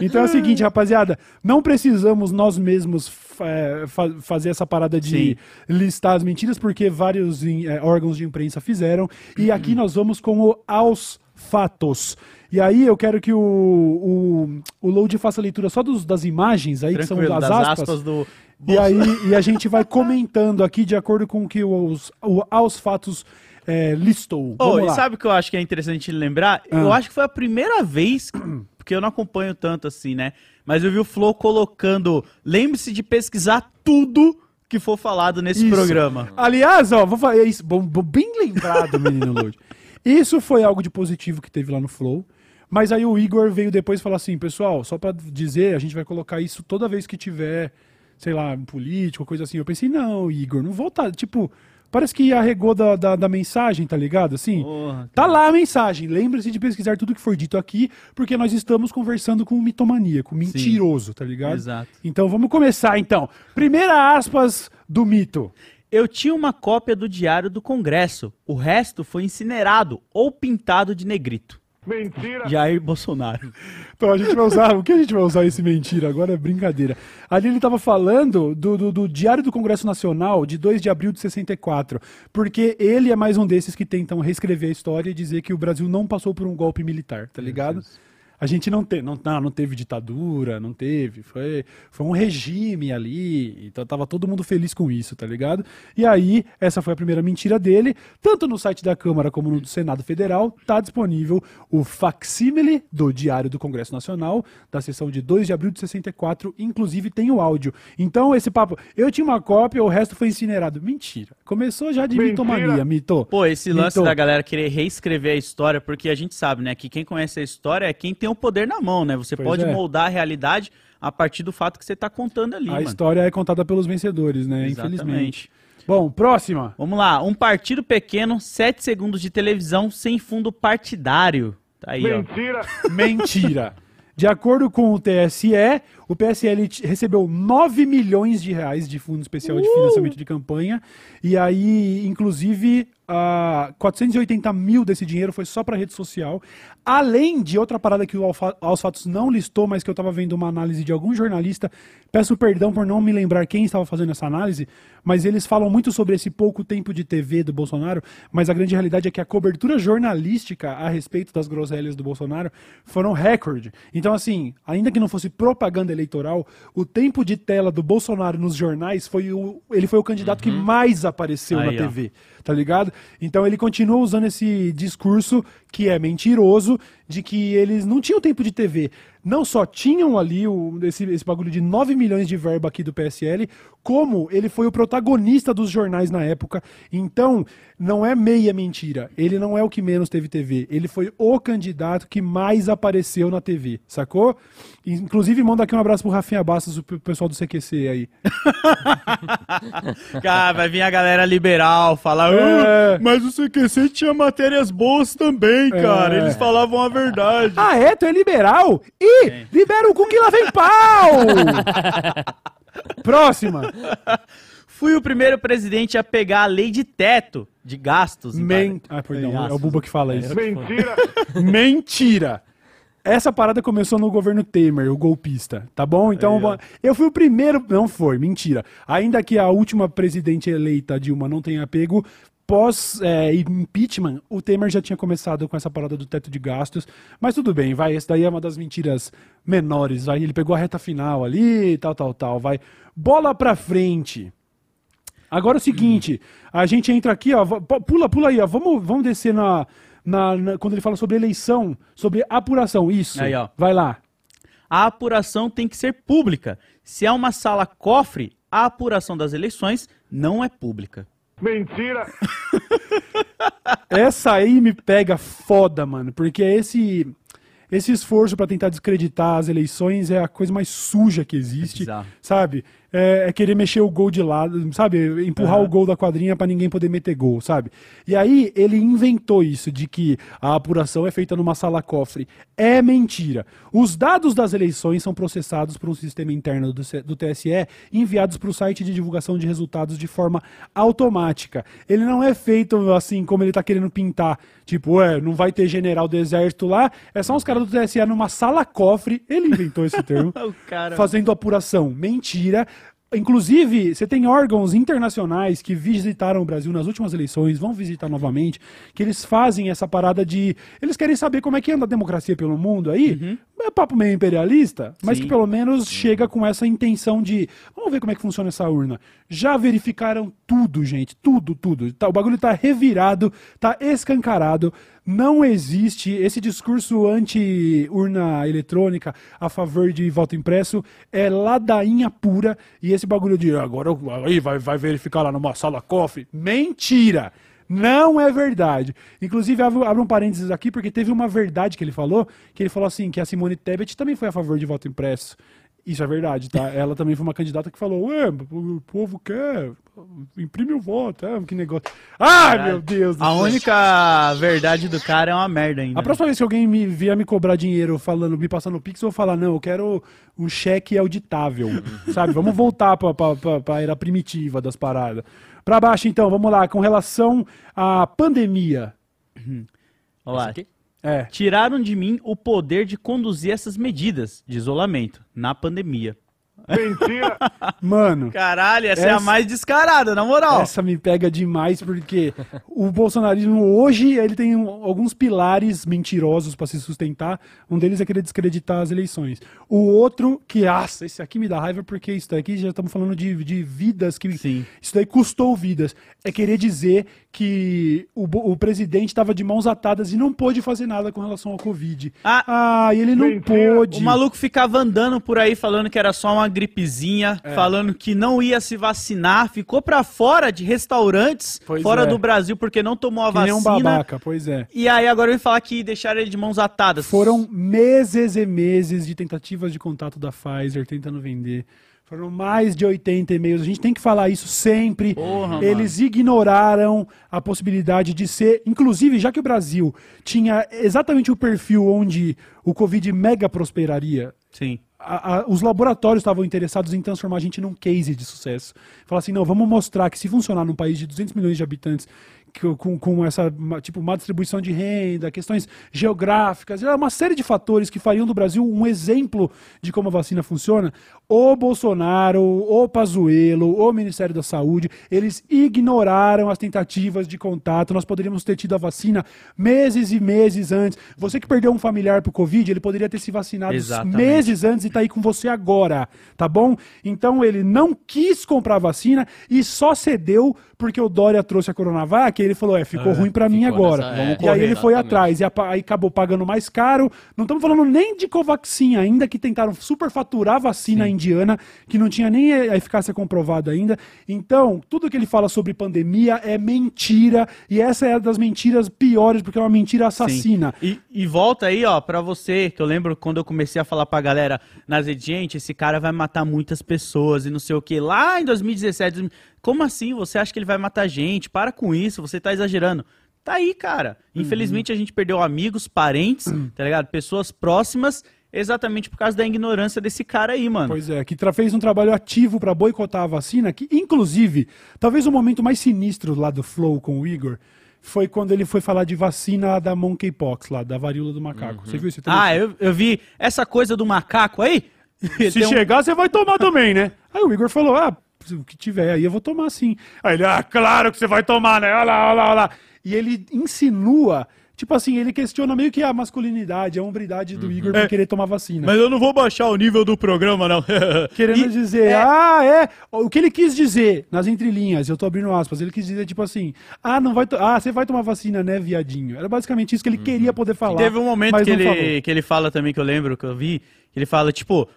Então é o seguinte, rapaziada, não precisamos nós mesmos é, fa- fazer essa parada de Sim. listar as mentiras, porque vários é, órgãos de imprensa fizeram. E aqui nós vamos com o aos fatos. E aí eu quero que o, o, o Load faça a leitura só dos, das imagens aí, que são Tranquilo, das, das aspas. aspas do... E aí e a gente vai comentando aqui de acordo com o que os, o aos fatos é, listou. Oh, e sabe o que eu acho que é interessante lembrar? Eu Ah. acho que foi a primeira vez, [clears throat] porque eu não acompanho tanto assim, né? Mas eu vi o Flow colocando. Lembre-se de pesquisar tudo que for falado nesse Isso. programa. Aliás, ó, vou falar isso, bom, bom, bem lembrado, menino Load. Isso foi algo de positivo que teve lá no Flow. Mas aí o Igor veio depois e falou assim, pessoal, só pra dizer, a gente vai colocar isso toda vez que tiver, sei lá, um político, coisa assim. Eu pensei, não, Igor, não volta. Tipo, parece que arregou da, da, da mensagem, tá ligado? Assim, Porra, tá lá a mensagem. Lembre-se de pesquisar tudo que for dito aqui, porque nós estamos conversando com um mitomaníaco, mentiroso, tá ligado? Exato. Então vamos começar então. Primeira aspas do mito. Eu tinha uma cópia do Diário do Congresso. O resto foi incinerado ou pintado de negrito. Mentira! Jair Bolsonaro. Então a gente vai usar. O que a gente vai usar esse mentira? Agora é brincadeira. Ali ele tava falando do, do, do Diário do Congresso Nacional de 2 de abril de 64. Porque ele é mais um desses que tentam reescrever a história e dizer que o Brasil não passou por um golpe militar, tá ligado? A gente não, te, não, não, não teve ditadura, não teve. Foi, foi um regime ali. Então tava todo mundo feliz com isso, tá ligado? E aí, essa foi a primeira mentira dele. Tanto no site da Câmara como no do Senado Federal, tá disponível o facsímile do Diário do Congresso Nacional, da sessão de 2 de abril de 64. Inclusive tem o áudio. Então, esse papo. Eu tinha uma cópia, o resto foi incinerado. Mentira. Começou já de Mentira. mitomania, mito. Pô, esse lance Mito. da galera querer reescrever a história, porque a gente sabe, né, que quem conhece a história é quem tem o poder na mão, né? Você Pois pode é. moldar a realidade a partir do fato que você tá contando ali, A mano. história é contada pelos vencedores, né? Exatamente. Infelizmente. Bom, próxima. Vamos lá, um partido pequeno, 7 segundos de televisão sem fundo partidário. Tá aí, ó. Mentira! [laughs] Mentira. De acordo com o TSE, o PSL recebeu 9 milhões de reais de fundo especial de financiamento de campanha. E aí, inclusive, ah, 480 mil desse dinheiro foi só para rede social. Além de outra parada que o Aos Fatos não listou, mas que eu estava vendo uma análise de algum jornalista. Peço perdão por não me lembrar quem estava fazendo essa análise, mas eles falam muito sobre esse pouco tempo de TV do Bolsonaro. Mas a grande realidade é que a cobertura jornalística a respeito das groselhas do Bolsonaro foram recorde. Então, assim, ainda que não fosse propaganda eleitoral, o tempo de tela do Bolsonaro nos jornais foi o. Ele foi o candidato que mais apareceu Aí, na ó. TV, tá ligado? Então ele continua usando esse discurso que é mentiroso, de que eles não tinham tempo de TV. Não só tinham ali o, esse, esse bagulho de 9 milhões de verba aqui do PSL, como ele foi o protagonista dos jornais na época. Então, não é meia mentira. Ele não é o que menos teve TV. Ele foi o candidato que mais apareceu na TV, sacou? Inclusive, manda aqui um abraço pro Rafinha Bastos, o pe- pessoal do CQC aí. [laughs] Cara, vai vir a galera liberal falar, É. "Ah, mas o CQC tinha matérias boas também, cara. É. Eles falavam a verdade. Ah, é? Tu é liberal? Ih, libera o cu que lá vem pau! [laughs] Próxima. Fui o primeiro presidente a pegar a lei de teto de gastos. Men... Ah, perdão, é o Buba que fala isso. Mentira! [laughs] Mentira! Essa parada começou no governo Temer, o golpista, tá bom? Então, eu fui o primeiro. Não foi, mentira. Ainda que a última presidente eleita, Dilma, não tenha pego, pós é, impeachment, o Temer já tinha começado com essa parada do teto de gastos. Mas tudo bem, vai. Essa daí é uma das mentiras menores. Vai. Ele pegou a reta final ali, tal, tal, tal. Vai. Bola pra frente. Agora é o seguinte, a gente entra aqui, ó, pula, pula aí, ó, vamos, vamos descer na, na- na- quando ele fala sobre eleição, sobre apuração, isso. Aí, ó. Vai lá. A apuração tem que ser pública. Se é uma sala cofre, a apuração das eleições não é pública. Mentira! [laughs] Essa aí me pega foda, mano, porque é esse esse esforço pra tentar desacreditar as eleições é a coisa mais suja que existe, bizarro. sabe? É, é querer mexer o gol de lado, sabe? Empurrar Aham. o gol da quadrinha pra ninguém poder meter gol, sabe? E aí ele inventou isso de que a apuração é feita numa sala cofre. É mentira. Os dados das eleições são processados por um sistema interno do, do TSE e enviados para o site de divulgação de resultados de forma automática. Ele não é feito assim como ele tá querendo pintar. Tipo, ué, não vai ter general do exército lá, é só uns caras do TSE numa sala cofre. Ele inventou esse termo [laughs] fazendo apuração. Mentira. Inclusive, você tem órgãos internacionais que visitaram o Brasil nas últimas eleições, vão visitar novamente, que eles fazem essa parada de. Eles querem saber como é que anda a democracia pelo mundo aí. É papo meio imperialista, mas Sim. que pelo menos chega com essa intenção de. Vamos ver como é que funciona essa urna. Já verificaram tudo, gente. Tudo, tudo. Tá- o bagulho tá revirado, tá escancarado. Não existe esse discurso anti-urna eletrônica a favor de voto impresso. É ladainha pura. E esse bagulho de agora aí vai, vai verificar lá numa sala cofre. Mentira! Não é verdade. Inclusive, abro, um parênteses aqui, porque teve uma verdade que ele falou, que ele falou assim, que a Simone Tebet também foi a favor de voto impresso. Isso é verdade, tá? Ela também foi uma candidata que falou, ué, o povo quer, imprime o voto, é, que negócio. Ai, Caralho. meu Deus do A céu. única verdade do cara é uma merda ainda. A próxima vez que alguém me vier me cobrar dinheiro falando, me passando o Pix, eu vou falar, não, eu quero um cheque auditável, [laughs] sabe? Vamos voltar pra, pra, pra, pra era primitiva das paradas. Pra baixo, então, vamos lá, com relação à pandemia. Olha lá. Esse aqui? É, Tiraram de mim o poder de conduzir essas medidas de isolamento na pandemia. Mano, Caralho, essa, é a Essa- mais descarada, na moral. essa me pega demais porque o bolsonarismo hoje ele tem um- alguns pilares mentirosos pra se sustentar. Um deles é querer descreditar as eleições. O outro que, ah, esse aqui me dá raiva porque isso daqui já estamos falando de, de vidas que Sim. isso daí custou vidas. É querer dizer que o, o presidente estava de mãos atadas e não pôde fazer nada com relação ao Covid. Ah, Ah, ele não pôde. O maluco ficava andando por aí falando que era só uma gripezinha, É. falando que não ia se vacinar, ficou pra fora de restaurantes Pois fora é. do Brasil porque não tomou a que nem um vacina. babaca, pois é. E aí agora vem falar que deixaram ele de mãos atadas. Foram meses e meses de tentativas de contato da Pfizer tentando vender. Foram mais de 80 e-mails. A gente tem que falar isso sempre. Porra, Eles ignoraram a possibilidade de ser. Inclusive, já que o Brasil tinha exatamente o perfil onde o Covid mega prosperaria, Sim. A- a- os laboratórios estavam interessados em transformar a gente num case de sucesso. Falar assim, não, vamos mostrar que se funcionar num país de 200 milhões de habitantes, com, com essa, tipo, má distribuição de renda, questões geográficas, é uma série de fatores que fariam do Brasil um exemplo de como a vacina funciona, o Bolsonaro, o Pazuello, o Ministério da Saúde, eles ignoraram as tentativas de contato. Nós poderíamos ter tido a vacina meses e meses antes. Você que perdeu um familiar pro Covid, ele poderia ter se vacinado Exatamente. meses antes e tá aí com você agora, tá bom? Então ele não quis comprar a vacina e só cedeu porque o Dória trouxe a Coronavac e ele falou, é, ficou ruim pra mim agora. nessa- e é, aí correr, ele foi exatamente. atrás e apa- aí acabou pagando mais caro. Não estamos falando nem de Covaxin ainda, que tentaram superfaturar a vacina indiana, que não tinha nem a eficácia comprovada ainda. Então, tudo que ele fala sobre pandemia é mentira e essa é uma das mentiras piores, porque é uma mentira assassina. E, e volta aí, ó, pra você, que eu lembro quando eu comecei a falar pra galera nas gente, esse cara vai matar muitas pessoas e não sei o que. Lá em 2017, 2000, como assim? Você acha que ele vai matar gente? Para com isso, você tá exagerando. Tá aí, cara. Infelizmente a gente perdeu amigos, parentes, tá ligado? Pessoas próximas, exatamente por causa da ignorância desse cara aí, mano. Pois é, que fez um trabalho ativo para boicotar a vacina, que inclusive, talvez o momento mais sinistro lá do Flow com o Igor foi quando ele foi falar de vacina da monkeypox lá, da varíola do macaco. Você viu esse trecho? Ah, eu, eu vi essa coisa do macaco aí. [laughs] Se Tem um- chegar, você vai tomar também, né? [laughs] Aí o Igor falou: ah, o que tiver aí eu vou tomar sim. Aí ele, ah, claro que você vai tomar, né? Olha lá, olha lá, olha lá. E ele insinua, tipo assim, ele questiona meio que a masculinidade, a hombridade do Igor por querer tomar vacina. Mas eu não vou baixar o nível do programa, não. [laughs] Querendo E- dizer, ah, é. O que ele quis dizer, nas entrelinhas, eu tô abrindo aspas, ele quis dizer, tipo assim, ah, não vai ah, você vai tomar vacina, né, viadinho? Era basicamente isso que ele queria poder falar. Teve um momento que falou. ele, que ele fala também, que eu lembro, que eu vi, que ele fala, tipo,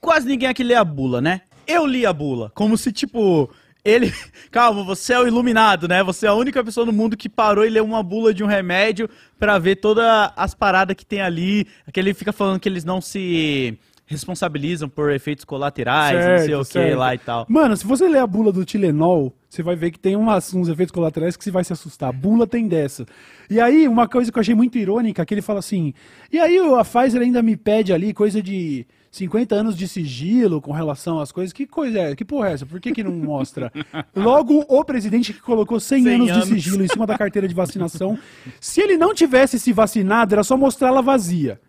quase ninguém aqui lê a bula, né? Eu li a bula. Como se, tipo, Ele. [laughs] Calma, você é o iluminado, né? Você é a única pessoa no mundo que parou e leu uma bula de um remédio pra ver todas as paradas que tem ali. Que ele fica falando que eles não se responsabilizam por efeitos colaterais, não sei o que certo. lá e tal. Mano, se você ler a bula do Tilenol, você vai ver que tem umas, uns efeitos colaterais que você vai se assustar. A bula tem dessa. E aí, uma coisa que eu achei muito irônica, que ele fala assim, e aí a Pfizer ainda me pede ali coisa de 50 anos de sigilo com relação às coisas. Que coisa é? Que porra é essa? Por que, que não mostra? Logo, o presidente que colocou 100, 100 anos, anos. de sigilo em cima da carteira de vacinação, se ele não tivesse se vacinado, era só mostrá-la vazia.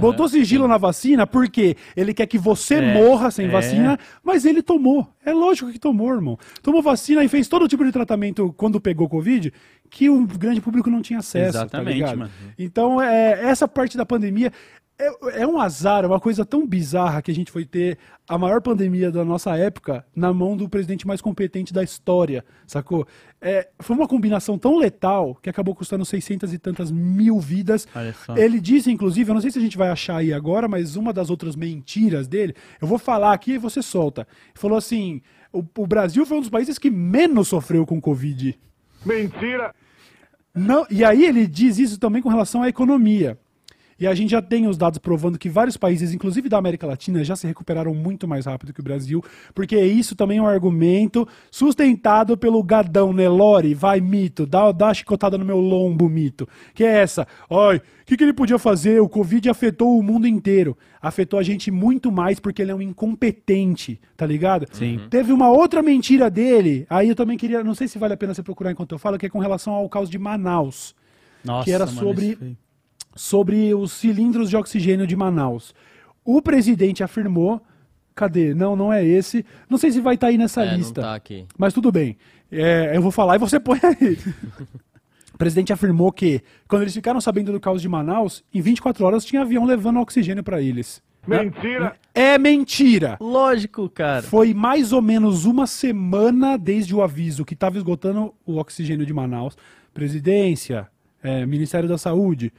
Botou sigilo na vacina porque ele quer que você É, morra sem é. vacina, mas ele tomou. É lógico que tomou, irmão. Tomou vacina e fez todo tipo de tratamento quando pegou Covid que o grande público não tinha acesso. Exatamente, tá mano. Então, é, essa parte da pandemia é, é um azar, é uma coisa tão bizarra que a gente foi ter a maior pandemia da nossa época na mão do presidente mais competente da história, sacou? É, foi uma combinação tão letal que acabou custando 600 e tantas mil vidas. Ele disse, inclusive, eu não sei se a gente vai achar aí agora, mas uma das outras mentiras dele, eu vou falar aqui e você solta. Ele falou assim: o, o Brasil foi um dos países que menos sofreu com Covid. Mentira! Não, e aí ele diz isso também com relação à economia. E a gente já tem os dados provando que vários países, inclusive da América Latina, já se recuperaram muito mais rápido que o Brasil, porque isso também é um argumento sustentado pelo gadão Nelore, vai mito, dá, dá a chicotada no meu lombo, mito, que é essa, oi, o que, que ele podia fazer? O Covid afetou o mundo inteiro, afetou a gente muito mais porque ele é um incompetente, tá ligado? Sim. Teve uma outra mentira dele, aí eu também queria, não sei se vale a pena você procurar enquanto eu falo, que é com relação ao caos de Manaus Nossa, que era sobre- sobre os cilindros de oxigênio de Manaus. O presidente afirmou. Cadê? Não, não é esse. Não sei se vai estar aí nessa É, não lista. tá aqui. Mas tudo bem. É, eu vou falar e você [laughs] põe aí. o presidente afirmou que, quando eles ficaram sabendo do caos de Manaus, em 24 horas tinha avião levando oxigênio para eles. Mentira! É mentira! Lógico, cara. Foi mais ou menos uma semana desde o aviso que estava esgotando o oxigênio de Manaus. Presidência, é, Ministério da Saúde,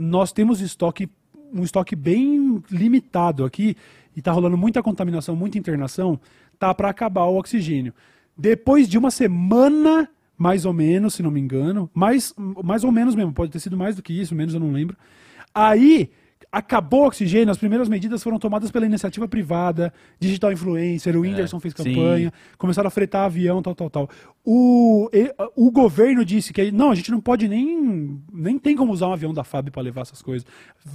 nós temos estoque, um estoque bem limitado aqui e está rolando muita contaminação, muita internação, tá para acabar o oxigênio. Depois de uma semana, mais ou menos, se não me engano, mais, mais ou menos mesmo, pode ter sido mais do que isso, menos eu não lembro. Aí acabou o oxigênio, as primeiras medidas foram tomadas pela iniciativa privada, digital influencer, o Whindersson fez É, sim. campanha, começaram a fretar avião, tal, tal, tal. O, o governo disse que não, a gente não pode nem nem tem como usar um avião da FAB para levar essas coisas.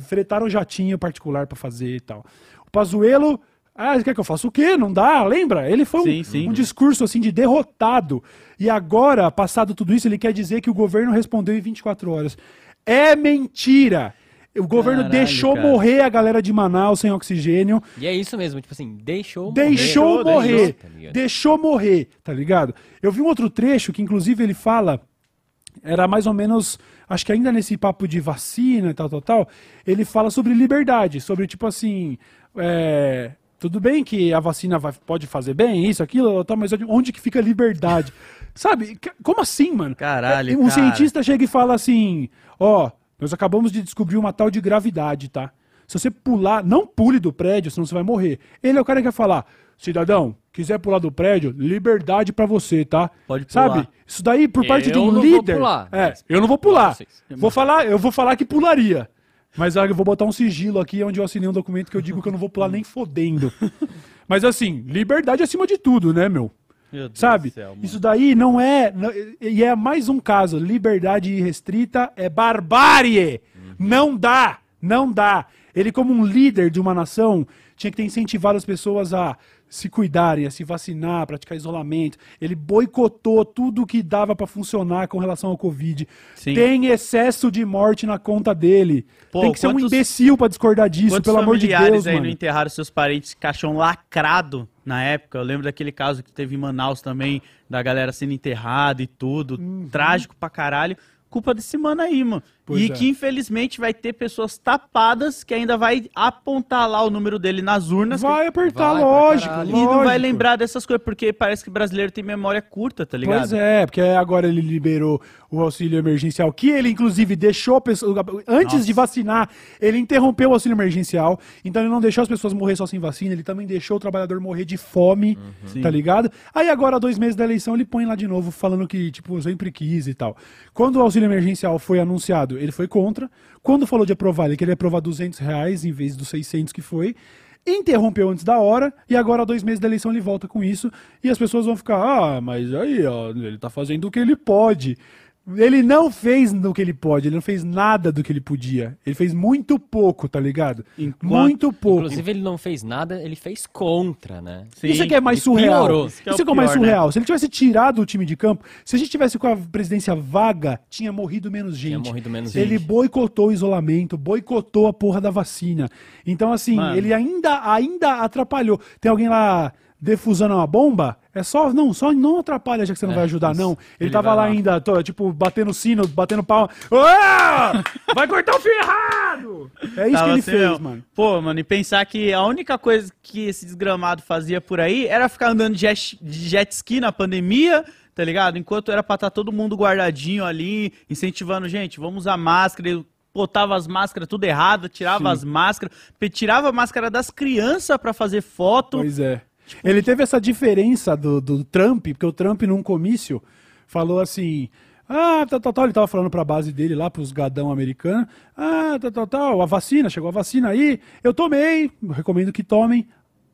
Fretaram jatinho particular para fazer e tal. O Pazuello, ah, quer que eu faça o quê? Não dá, lembra? Ele foi um, Sim, sim. um discurso assim de derrotado. E agora, passado tudo isso, ele quer dizer que o governo respondeu em 24 horas. É mentira. O governo Caralho, deixou cara. morrer a galera de Manaus sem oxigênio. E é isso mesmo, tipo assim, deixou morrer. Deixou morrer. deixou, tá ligado? Deixou morrer, tá ligado? Eu vi um outro trecho que, inclusive, ele fala. Era mais ou menos. Acho que ainda nesse papo de vacina e tal, tal, tal. Ele fala sobre liberdade. Sobre, tipo assim. é, tudo bem que a vacina vai- pode fazer bem, isso, aquilo, tal, mas onde que fica a liberdade? [laughs] Sabe? Como assim, mano? Caralho, É, Um cara. cientista chega e fala assim: Ó, nós acabamos de descobrir uma tal de gravidade, tá? Se você pular, não pule do prédio, senão você vai morrer. Ele é o cara que vai falar: Cidadão, quiser pular do prédio, liberdade pra você, tá? Pode pular. Sabe? Isso daí por parte de Eu um não vou líder. pular, é, eu não vou pular. Vou falar, eu vou falar que pularia. Mas ah, eu vou botar um sigilo aqui onde eu assinei um documento que eu digo que eu não vou pular nem fodendo. [laughs] Mas assim, liberdade acima de tudo, né, meu? Sabe? céu. Isso daí não é. não- E é mais um caso. Liberdade irrestrita é barbárie. Não dá. Não dá. Ele, como um líder de uma nação, tinha que ter incentivado as pessoas a se cuidarem, a se vacinar, a praticar isolamento. Ele boicotou tudo que dava pra funcionar com relação ao Covid. Sim. Tem excesso de morte na conta dele. Pô, Tem que ser um quantos- imbecil pra discordar disso, Quantos pelo amor de familiares Deus, aí mano. não enterraram seus parentes caixão lacrado na época? Eu lembro daquele caso que teve em Manaus também, da galera sendo enterrada e tudo. Uhum. Trágico pra caralho. Culpa desse mano aí, mano. Pois e é. que infelizmente vai ter pessoas tapadas que ainda vai apontar lá o número dele nas urnas. Vai apertar, Vai lógico. E não vai lógico. lembrar dessas coisas, porque parece que brasileiro tem memória curta, tá ligado? Pois é, porque agora ele liberou o auxílio emergencial, que ele inclusive deixou a pessoa. Antes Nossa. de vacinar, ele interrompeu o auxílio emergencial. Então ele não deixou as pessoas morrer só sem vacina, ele também deixou o trabalhador morrer de fome, tá ligado? Aí agora, dois meses da eleição, ele põe lá de novo, falando que, tipo, sempre quis e tal. Quando o auxílio emergencial foi anunciado, ele foi contra. Quando falou de aprovar, ele queria aprovar 200 reais em vez dos 600 que foi interrompeu antes da hora e agora, dois meses da eleição, ele volta com isso e as pessoas vão ficar, ah, mas aí, ó, ele tá fazendo o que ele pode. Ele não fez no que ele pode, ele não fez nada do que ele podia. Ele fez muito pouco, tá ligado? Enquanto- muito pouco. Inclusive, ele não fez nada, ele fez contra, né? Sim. Isso é que é mais surreal. piorou. Isso que é o que é mais né? surreal. Se ele tivesse tirado o time de campo, se a gente tivesse com a presidência vaga, tinha morrido menos gente. Tinha morrido menos ele gente. boicotou o isolamento, boicotou a porra da vacina. Então, assim, Mano. ele ainda, ainda atrapalhou. Tem alguém lá defusando uma bomba? É só, não, só não atrapalha, já que você não É, vai ajudar, isso. não. Ele, Ele tava lá lá. ainda, tô, tipo, batendo sino, batendo palma. Vai cortar o fio errado! É isso Tava que ele assim, fez, mano. Pô, mano, e pensar que a única coisa que esse desgramado fazia por aí era ficar andando de jet, de jet ski na pandemia, tá ligado? Enquanto era pra estar todo mundo guardadinho ali, incentivando, gente, vamos usar máscara. Ele botava as máscaras tudo errado, tirava Sim. as máscaras, tirava a máscara das crianças pra fazer foto. Pois é. Ele teve essa diferença do, do Trump, porque o Trump, num comício, falou assim. Ah, tal, tal, tal. Ele tava falando pra base dele lá, pros gadão americanos. Ah, tal, tal, tal. A vacina, chegou a vacina aí. Eu tomei. Recomendo que tomem.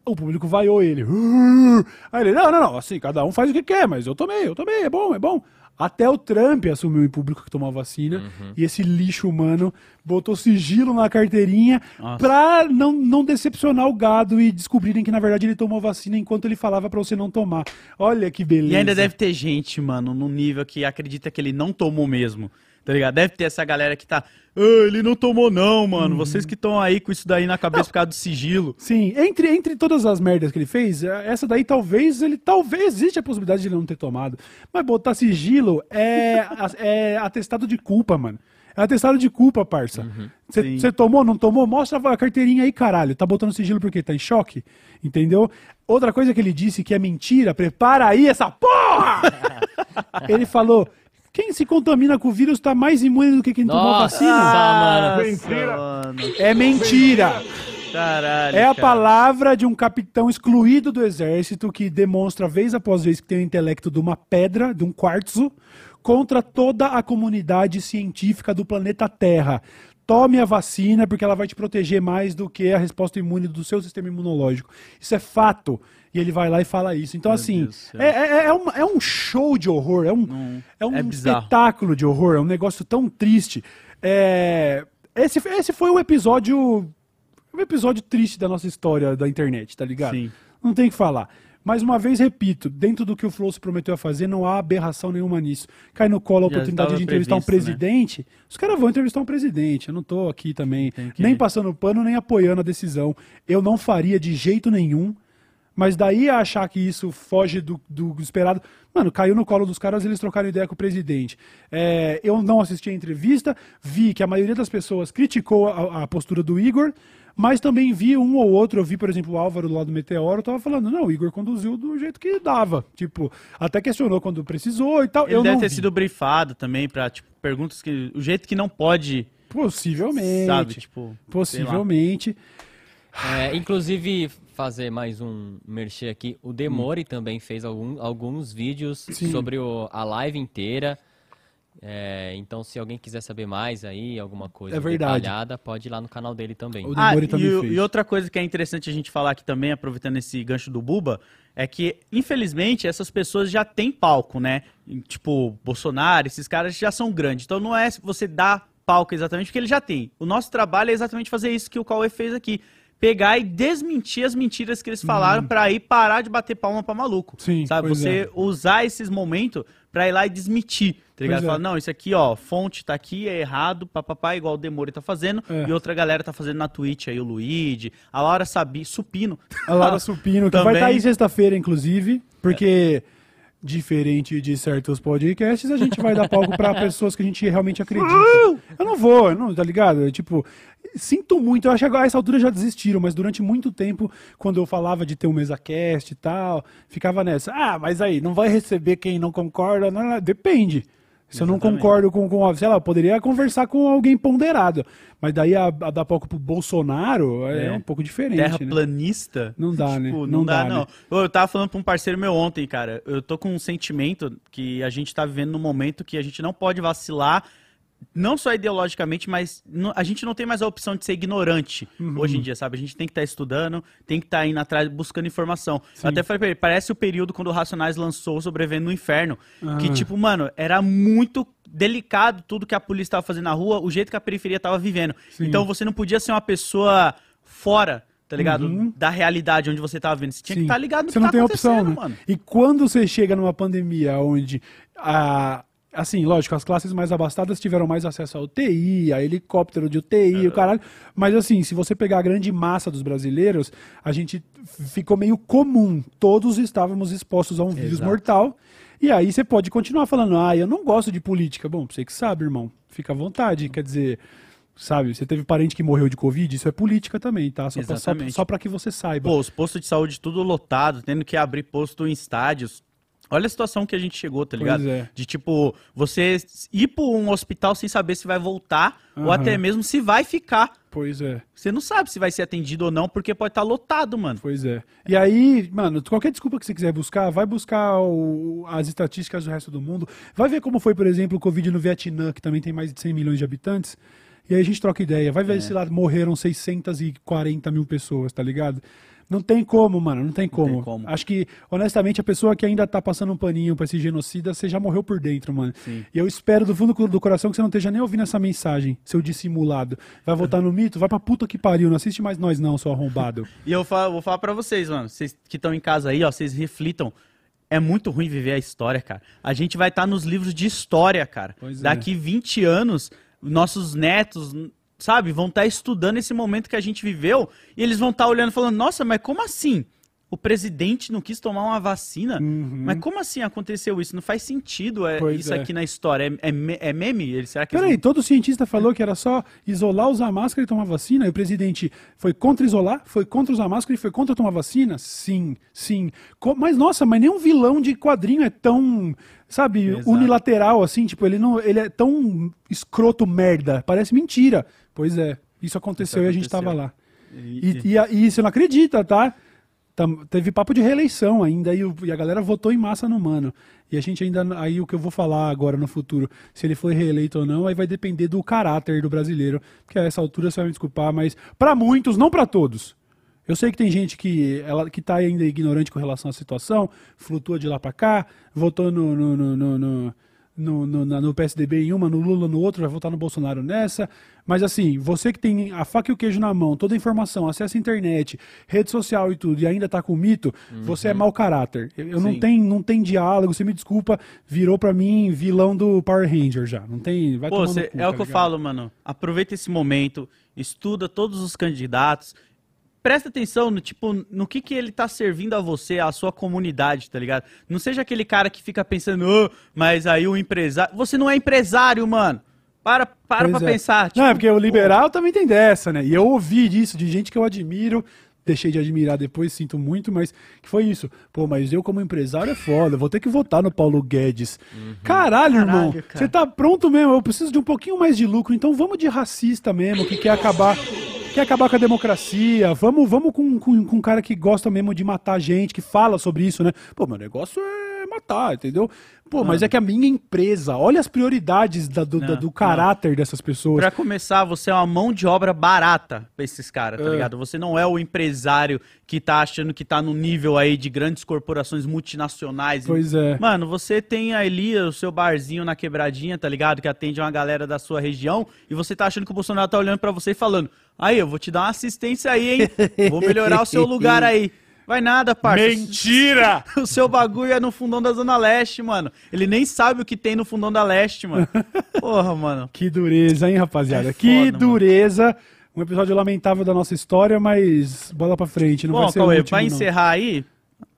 O público vaiou ele. [gasps] Aí ele, não, não, não. Assim, cada um faz o que quer, mas eu tomei, eu tomei, é bom, é bom. Até o Trump assumiu em público que tomou a vacina. Uhum. E esse lixo humano botou sigilo na carteirinha Nossa. pra não, não decepcionar o gado e descobrirem que, na verdade, ele tomou vacina enquanto ele falava pra você não tomar. Olha que beleza. E ainda deve ter gente, mano, no nível que acredita que ele não tomou mesmo. Tá ligado? Deve ter essa galera que tá. "Ah, ele não tomou, não, mano. Vocês que estão aí com isso daí na cabeça por causa do sigilo. Sim, entre, entre todas as merdas que ele fez, eh, essa daí talvez ele talvez existe a possibilidade de ele não ter tomado. Mas botar sigilo é, [laughs] é atestado de culpa, mano. É atestado de culpa, parça. Você Sim. tomou, não tomou? Mostra a carteirinha aí, caralho. Tá botando sigilo porque tá em choque? Entendeu? Outra coisa que ele disse que é mentira, prepara aí essa porra! [laughs] ele falou: quem se contamina com o vírus tá mais imune do que quem tomou Nossa, vacina. mano. Mentira. mano. É mentira! Caralho. É a cara. palavra de um capitão excluído do exército que demonstra vez após vez que tem o intelecto de uma pedra, de um quartzo, contra toda a comunidade científica do planeta Terra. Tome a vacina porque ela vai te proteger mais do que a resposta imune do seu sistema imunológico. Isso é fato. E ele vai lá e fala isso. Então, assim, do céu. é, é, é um, é um show de horror, é um, é um é espetáculo de horror, é um negócio tão triste. É, esse, esse foi o episódio um episódio triste da nossa história da internet, tá ligado? Sim. Não tem o que falar. Mais uma vez, repito, dentro do que o Flow se prometeu a fazer, não há aberração nenhuma nisso. Cai no colo a Já oportunidade de entrevistar um previsto, né? presidente, os caras vão entrevistar um presidente. Eu não tô aqui também, nem passando pano, nem apoiando a decisão. Eu não faria de jeito nenhum. Mas daí a achar que isso foge do, do esperado. Mano, caiu no colo dos caras eles trocaram ideia com o presidente. É, eu não assisti a entrevista, vi que a maioria das pessoas criticou a, a postura do Igor, mas também vi um ou outro. Eu vi, por exemplo, o Álvaro lá do Meteoro, tava falando, não, o Igor conduziu do jeito que dava. Tipo, até questionou quando precisou e tal. Ele eu deve não ter vi. sido brifado também pra, tipo, perguntas que. O jeito que não pode. Possivelmente. Sabe, tipo. possivelmente. É, inclusive, fazer mais um merchan aqui. O Demore também fez algum- alguns vídeos Sim. sobre o- a live inteira. É, então, se alguém quiser saber mais aí, alguma coisa É verdade. detalhada, pode ir lá no canal dele também. O Ah, e, também o- fez. e outra coisa que é interessante a gente falar aqui também, aproveitando esse gancho do Buba, é que, infelizmente, essas pessoas já têm palco, né? E, Tipo, Bolsonaro, esses caras já são grandes. Então não é você dar palco exatamente, porque ele já tem. O nosso trabalho é exatamente fazer isso que o Cauê fez aqui. Pegar e desmentir as mentiras que eles falaram pra aí parar de bater palma pra maluco. Uhum. Sim, sabe? Você é. usar esses momentos pra ir lá e desmentir. Tá ligado? É. Falar, não, isso aqui, ó, fonte tá aqui, é errado, papapá, igual o Demore tá fazendo, É. e outra galera tá fazendo na Twitch aí, o Luigi, a Laura Sabi, Supino. A Laura [laughs] Supino, que vai estar aí sexta-feira, inclusive, porque Diferente de certos podcasts, a gente vai dar palco pra [laughs] pessoas que a gente realmente acredita. Eu não vou, eu não, tá ligado? Eu, tipo, sinto muito, eu acho que a essa altura já desistiram, mas durante muito tempo, quando eu falava de ter um mesa cast e tal, ficava nessa. Ah, mas aí, não vai receber quem não concorda? Não, não, depende. Se eu não Exatamente. concordo com, com, sei lá, eu poderia conversar com alguém ponderado. Mas daí a, a dar palco pro Bolsonaro é, É. um pouco diferente. né? Terraplanista? Não dá, né? Tipo, Não não, dá, dá, não. né? Ô, Eu tava falando pra um parceiro meu ontem, cara. Eu tô com um sentimento que a gente tá vivendo num momento que a gente não pode vacilar, não só ideologicamente, mas a gente não tem mais a opção de ser ignorante Uhum. hoje em dia, sabe? A gente tem que estar estudando, tem que estar indo atrás, buscando informação. Eu até falei pra ele, parece o período quando o Racionais lançou Sobrevivendo no Inferno, que, Ah. tipo, mano, era muito delicado tudo que a polícia tava fazendo na rua, o jeito que a periferia tava vivendo. Sim. Então você não podia ser uma pessoa fora, tá ligado? Da realidade onde você tava vivendo. Você tinha que Sim. estar ligado no Você que não tá tem opção, né? mano. E quando você chega numa pandemia onde a assim, lógico, as classes mais abastadas tiveram mais acesso a UTI, a helicóptero de UTI, o caralho. Mas assim, se você pegar a grande massa dos brasileiros, a gente ficou meio comum. Todos estávamos expostos a um vírus Exato. mortal. E aí você pode continuar falando, ah, eu não gosto de política. Bom, você que sabe, irmão. Fica à vontade. Quer dizer, sabe, você teve parente que morreu de Covid, isso é política também, tá? Só pra que você saiba. Pô, os postos de saúde tudo lotado, tendo que abrir posto em estádios. Olha a situação que a gente chegou, tá ligado? Pois é. De tipo, você ir pra um hospital sem saber se vai voltar ou Aham. até mesmo se vai ficar. Pois é. Você não sabe se vai ser atendido ou não, porque pode estar lotado, mano. Pois é. E aí, mano, qualquer desculpa que você quiser buscar, vai buscar o- as estatísticas do resto do mundo. Vai ver como foi, por exemplo, o Covid no Vietnã, que também tem mais de 100 milhões de habitantes. E aí a gente troca ideia. Vai ver É. se lá morreram 640 mil pessoas, tá ligado? Não tem como, mano, não tem como. tem como. Acho que, honestamente, a pessoa que ainda tá passando um paninho pra esse genocida, você já morreu por dentro, mano. Sim. E eu espero do fundo do coração que você não esteja nem ouvindo essa mensagem, seu dissimulado. Vai votar no mito? Vai pra puta que pariu, não assiste mais nós não, seu arrombado. [laughs] E eu falo- vou falar pra vocês, mano. Vocês que estão em casa aí, ó, vocês reflitam. É muito ruim viver a história, cara. A gente vai estar nos livros de história, cara. Pois é. Daqui 20 anos, nossos netos, sabe, vão estar estudando esse momento que a gente viveu e eles vão estar olhando e falando: nossa, mas como assim? O presidente não quis tomar uma vacina? Mas como assim aconteceu isso? Não faz sentido é, Uhum. Pois isso é. aqui na história. É, é é meme? Ele- Será que eles Peraí, todo cientista falou que era só isolar, usar máscara e tomar vacina? E o presidente foi contra isolar, foi contra usar máscara e foi contra tomar vacina? Sim, sim. Co- mas nossa, mas nenhum vilão de quadrinho é tão, sabe, Exato. unilateral assim, tipo, ele não, ele é tão escroto merda, parece mentira. Pois é, isso aconteceu, e a gente aconteceu. tava lá. E- E, e, e você não acredita, tá? Tam- Teve papo de reeleição ainda e, o- e a galera votou em massa no mano. E a gente ainda. Aí o que eu vou falar agora no futuro, se ele foi reeleito ou não, aí vai depender do caráter do brasileiro. Porque a essa altura você vai me desculpar, mas pra muitos, não pra todos. Eu sei que tem gente que, ela, que tá ainda ignorante com relação à situação, flutua de lá pra cá, votou no, no, no, no, no, no, no- PSDB em uma, no Lula no outro, vai votar no Bolsonaro nessa. Mas assim, você que tem a faca e o queijo na mão, toda a informação, acesso à internet, rede social e tudo, e ainda tá com mito, você é mau caráter. Eu, eu não Uhum. Tem não tem diálogo, você me desculpa, virou pra mim vilão do Power Ranger já. Não tem, vai Pô, cê- cu, é o tá que eu ligado? falo, mano. Aproveita esse momento, estuda todos os candidatos. Presta atenção no tipo no que, que ele tá servindo a você, a sua comunidade, tá ligado? Não seja aquele cara que fica pensando, "Ô, mas aí o empresário. Você não é empresário, mano. Para, para Pois pra é. pensar. Não, tipo, é porque o liberal também tem dessa, né? E eu ouvi disso de gente que eu admiro, deixei de admirar depois, sinto muito, mas que foi isso. Pô, mas eu como empresário é foda, vou ter que votar no Paulo Guedes. Caralho, irmão, Caralho, cara. você tá pronto mesmo, eu preciso de um pouquinho mais de lucro, então vamos de racista mesmo, que quer acabar... Quer acabar com a democracia, vamos, vamos com, com, com um cara que gosta mesmo de matar gente, que fala sobre isso, né? Pô, meu negócio é matar, entendeu? Pô, mas é que a minha empresa, olha as prioridades da- do, da- Não, do não. caráter dessas pessoas. Pra começar, você é uma mão de obra barata pra esses caras, tá É. ligado? Você não é o empresário que tá achando que tá no nível aí de grandes corporações multinacionais. Pois é. Mano, você tem ali o seu barzinho na quebradinha, tá ligado? Que atende uma galera da sua região e você tá achando que o Bolsonaro tá olhando pra você e falando: "Aí, eu vou te dar uma assistência aí, hein? Vou melhorar o seu lugar aí". [laughs] Vai nada, parça. Mentira! [laughs] O seu bagulho é no fundão da Zona Leste, mano. Ele nem sabe o que tem no fundão da Leste, mano. [laughs] Porra, mano. Que dureza, hein, rapaziada? É que foda, dureza. Um episódio lamentável da nossa história, mas bola pra frente. Não Bom, vai ser o Cauê, último, não. encerrar aí,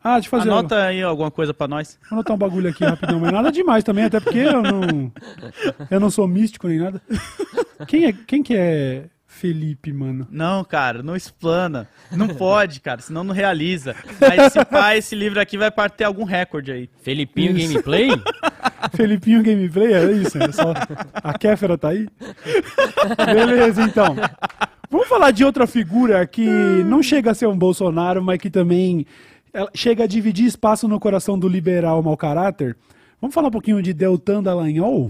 Ah, deixa eu fazer. Anota aí alguma coisa pra nós. Vou anotar um bagulho aqui rapidão, mas nada demais também, até porque eu não. [laughs] Eu não sou místico nem nada. Quem, é, quem que é Felipe, mano? Não, cara, não explana. Não pode, cara, senão não realiza. Mas se pá, esse livro aqui vai ter algum recorde aí. Felipinho Isso. Gameplay? [laughs] Felipinho Gameplay, é isso? É só... A Kéfera tá aí? Beleza, então. Vamos falar de outra figura que não chega a ser um Bolsonaro, mas que também chega a dividir espaço no coração do liberal mau caráter. Vamos falar um pouquinho de Deltan Dallagnol?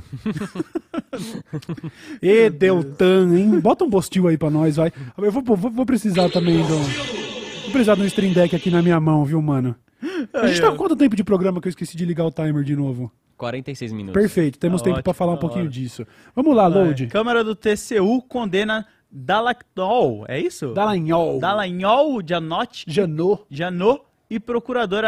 [laughs] e Deltan, hein? Bota um postil aí pra nós, vai. Eu vou, vou, vou precisar também do... Vou precisar de um stream deck aqui na minha mão, viu, mano? A gente tá com quanto tempo de programa que eu esqueci de ligar o timer de novo? 46 minutos. Perfeito, temos Tá tempo ótimo, pra falar um tá pouquinho ótimo. disso. Vamos lá, load. Câmara do TCU condena Dalactol, é isso? Dallagnol. Dallagnol Janot, Janot. Janot e procurador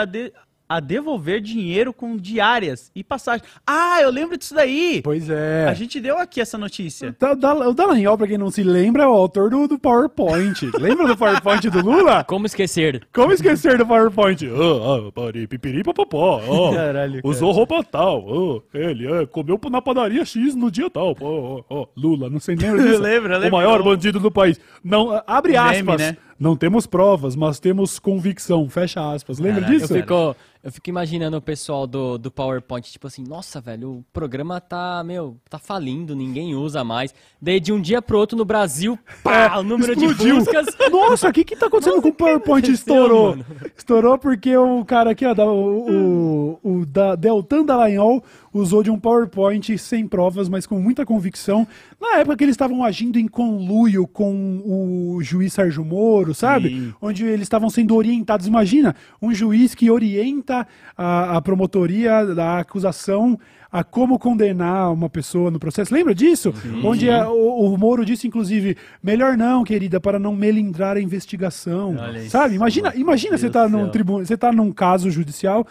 a, de- a devolver dinheiro com diárias e passagens. Ah, eu lembro disso daí! Pois é. A gente deu aqui essa notícia. Da- O Dallagnol, pra quem não se lembra, é o autor do, do PowerPoint. [laughs] Lembra do PowerPoint do Lula? Como esquecer? Como esquecer do PowerPoint? Ah, ah, parei, pipiri, papapó. ó. Caralho, cara. Usou roupa tal. ó. ele é, comeu na padaria X no dia tal. Ó, ó. Lula, não sei nem Eu lembro, eu O [laughs] lembro. maior bandido do país. Não, abre O aspas. meme, né? Não temos provas, mas temos convicção. Fecha aspas. Lembra Caralho, disso? Eu fico, eu fico imaginando o pessoal do, do PowerPoint, tipo assim, nossa, velho, o programa tá, meu, tá falindo, ninguém usa mais. Daí de um dia pro outro no Brasil, pá, o número de É, Explodiu. buscas. [laughs] Nossa, o que que tá acontecendo com o PowerPoint? Estourou. mano? Estourou porque o cara aqui, ó, da- o, o, o da Deltan Dallagnol usou de um PowerPoint sem provas, mas com muita convicção. Na época que eles estavam agindo em conluio com o juiz Sérgio Moro, sabe? Sim. Onde eles estavam sendo orientados. Imagina, um juiz que orienta a, a promotoria da acusação a como condenar uma pessoa no processo. Lembra disso? Onde a- o, o Moro disse, inclusive, melhor não, querida, para não melindrar a investigação. Olha isso. Sabe? Imagina, imagina Deus você tá num tribunal, você tá num caso judicial,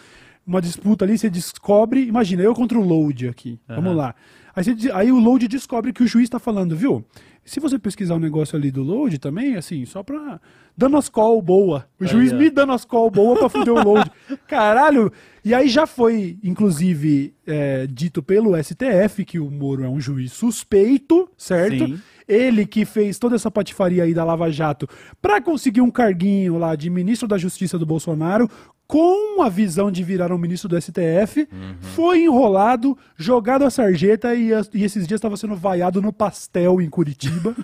uma disputa ali, você descobre, imagina, eu contra o Load aqui. Vamos lá. Aí, você aí o Load descobre que o juiz tá falando, viu? Se você pesquisar o negócio ali do Load também, assim, só pra. Dando as call boa. O juiz me dando as call boa pra fuder o Load. [laughs] Caralho! E aí já foi, inclusive, é, dito pelo STF que o Moro é um juiz suspeito, certo? Sim. Ele que fez toda essa patifaria aí da Lava Jato pra conseguir um carguinho lá de ministro da Justiça do Bolsonaro, com a visão de virar um ministro do STF, foi enrolado, jogado a sarjeta e, e esses dias estava sendo vaiado no pastel em Curitiba.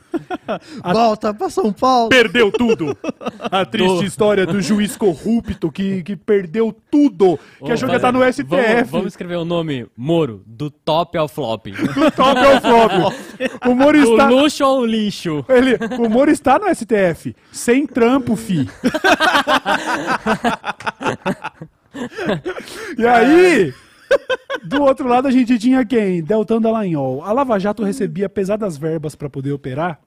[laughs] Volta pra São Paulo! perdeu tudo. [laughs] A triste história do juiz corrupto que, que perdeu tudo. Que Ô, achou que ia estar no STF. Vamos, vamos escrever o nome Moro, do top ao flop. [laughs] Do top ao flop. O Moro do está... luxo ao lixo. Ele, o Moro está no STF. Sem trampo, fi. E aí, do outro lado a gente tinha quem? Deltan Dallagnol. A Lava Jato recebia pesadas verbas para poder operar.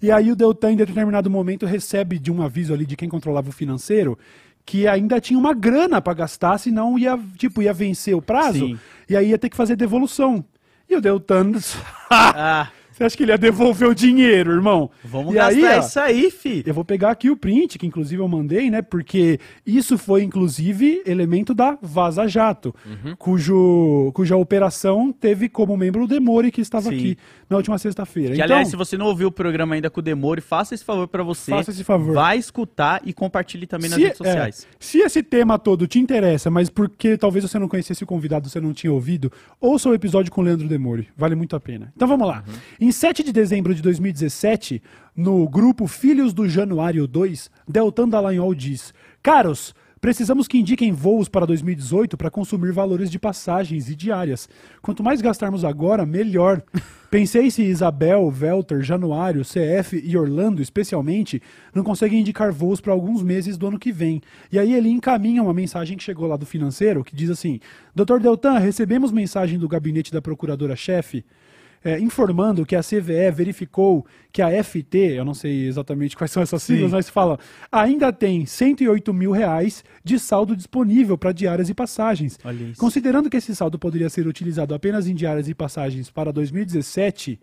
E aí o Deltan, em determinado momento, recebe de um aviso ali de quem controlava o financeiro que ainda tinha uma grana para gastar, senão ia, tipo, ia vencer o prazo Sim. e aí ia ter que fazer devolução. E o Deltan... [laughs] [laughs] Ah, Você acha que ele ia devolver o dinheiro, irmão? vamos e gastar aí, ó, isso aí, fi. Eu vou pegar aqui o print, que inclusive eu mandei, né? Porque isso foi, inclusive, elemento da Vaza Jato, Uhum. cujo, cuja operação teve como membro o Demore, que estava Sim. aqui na última sexta-feira. Que, Então, aliás, se você não ouviu o programa ainda com o Demore, faça esse favor pra você. Faça esse favor. Vai escutar e compartilhe também nas se, redes sociais. é, se esse tema todo te interessa, mas porque talvez você não conhecesse o convidado, você não tinha ouvido, ouça o episódio com o Leandro Demore. Vale muito a pena. Então vamos lá. Uhum. Em 7 de dezembro de 2017, no grupo Filhos do Januário 2, Deltan Dallagnol diz: Caros, precisamos que indiquem voos para 2018 para consumir valores de passagens e diárias. Quanto mais gastarmos agora, melhor. [laughs] Pensei se Isabel, Velter, Januário, CF e Orlando, especialmente, não conseguem indicar voos para alguns meses do ano que vem. E aí ele encaminha uma mensagem que chegou lá do financeiro, que diz assim: Dr. Deltan, recebemos mensagem do gabinete da procuradora-chefe é, informando que a CVE verificou que a FT, eu não sei exatamente quais são essas siglas, Sim. mas fala, ainda tem 108 mil reais de saldo disponível para diárias e passagens. Considerando que esse saldo poderia ser utilizado apenas em diárias e passagens para 2017,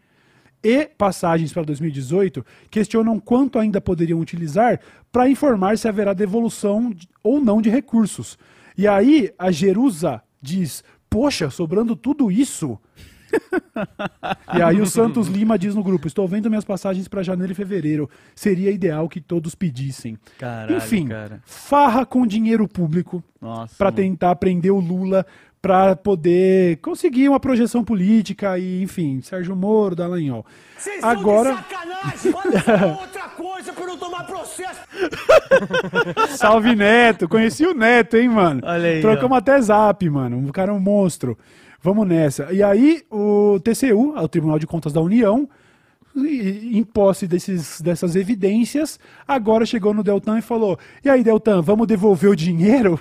e passagens para 2018 questionam quanto ainda poderiam utilizar para informar se haverá devolução de- ou não de recursos. E aí a Jerusa diz: Poxa, sobrando tudo isso. [laughs] e aí o Santos Lima diz no grupo: Estou vendo minhas passagens para janeiro e fevereiro. Seria ideal que todos pedissem. Caralho, Enfim, cara. farra com dinheiro público para tentar prender o Lula para poder conseguir uma projeção política e, enfim, Sérgio Moro, Dallagnol. Vocês Agora, sacanagem! Olha só [laughs] outra coisa pra não tomar processo! [laughs] salve Neto, conheci o Neto, hein, mano? Olha aí, Trocamos até zap, mano. O cara é um monstro. Vamos nessa. E aí, o TCU, o Tribunal de Contas da União, em posse desses, dessas evidências, agora chegou no Deltan e falou: E aí, Deltan, vamos devolver o dinheiro?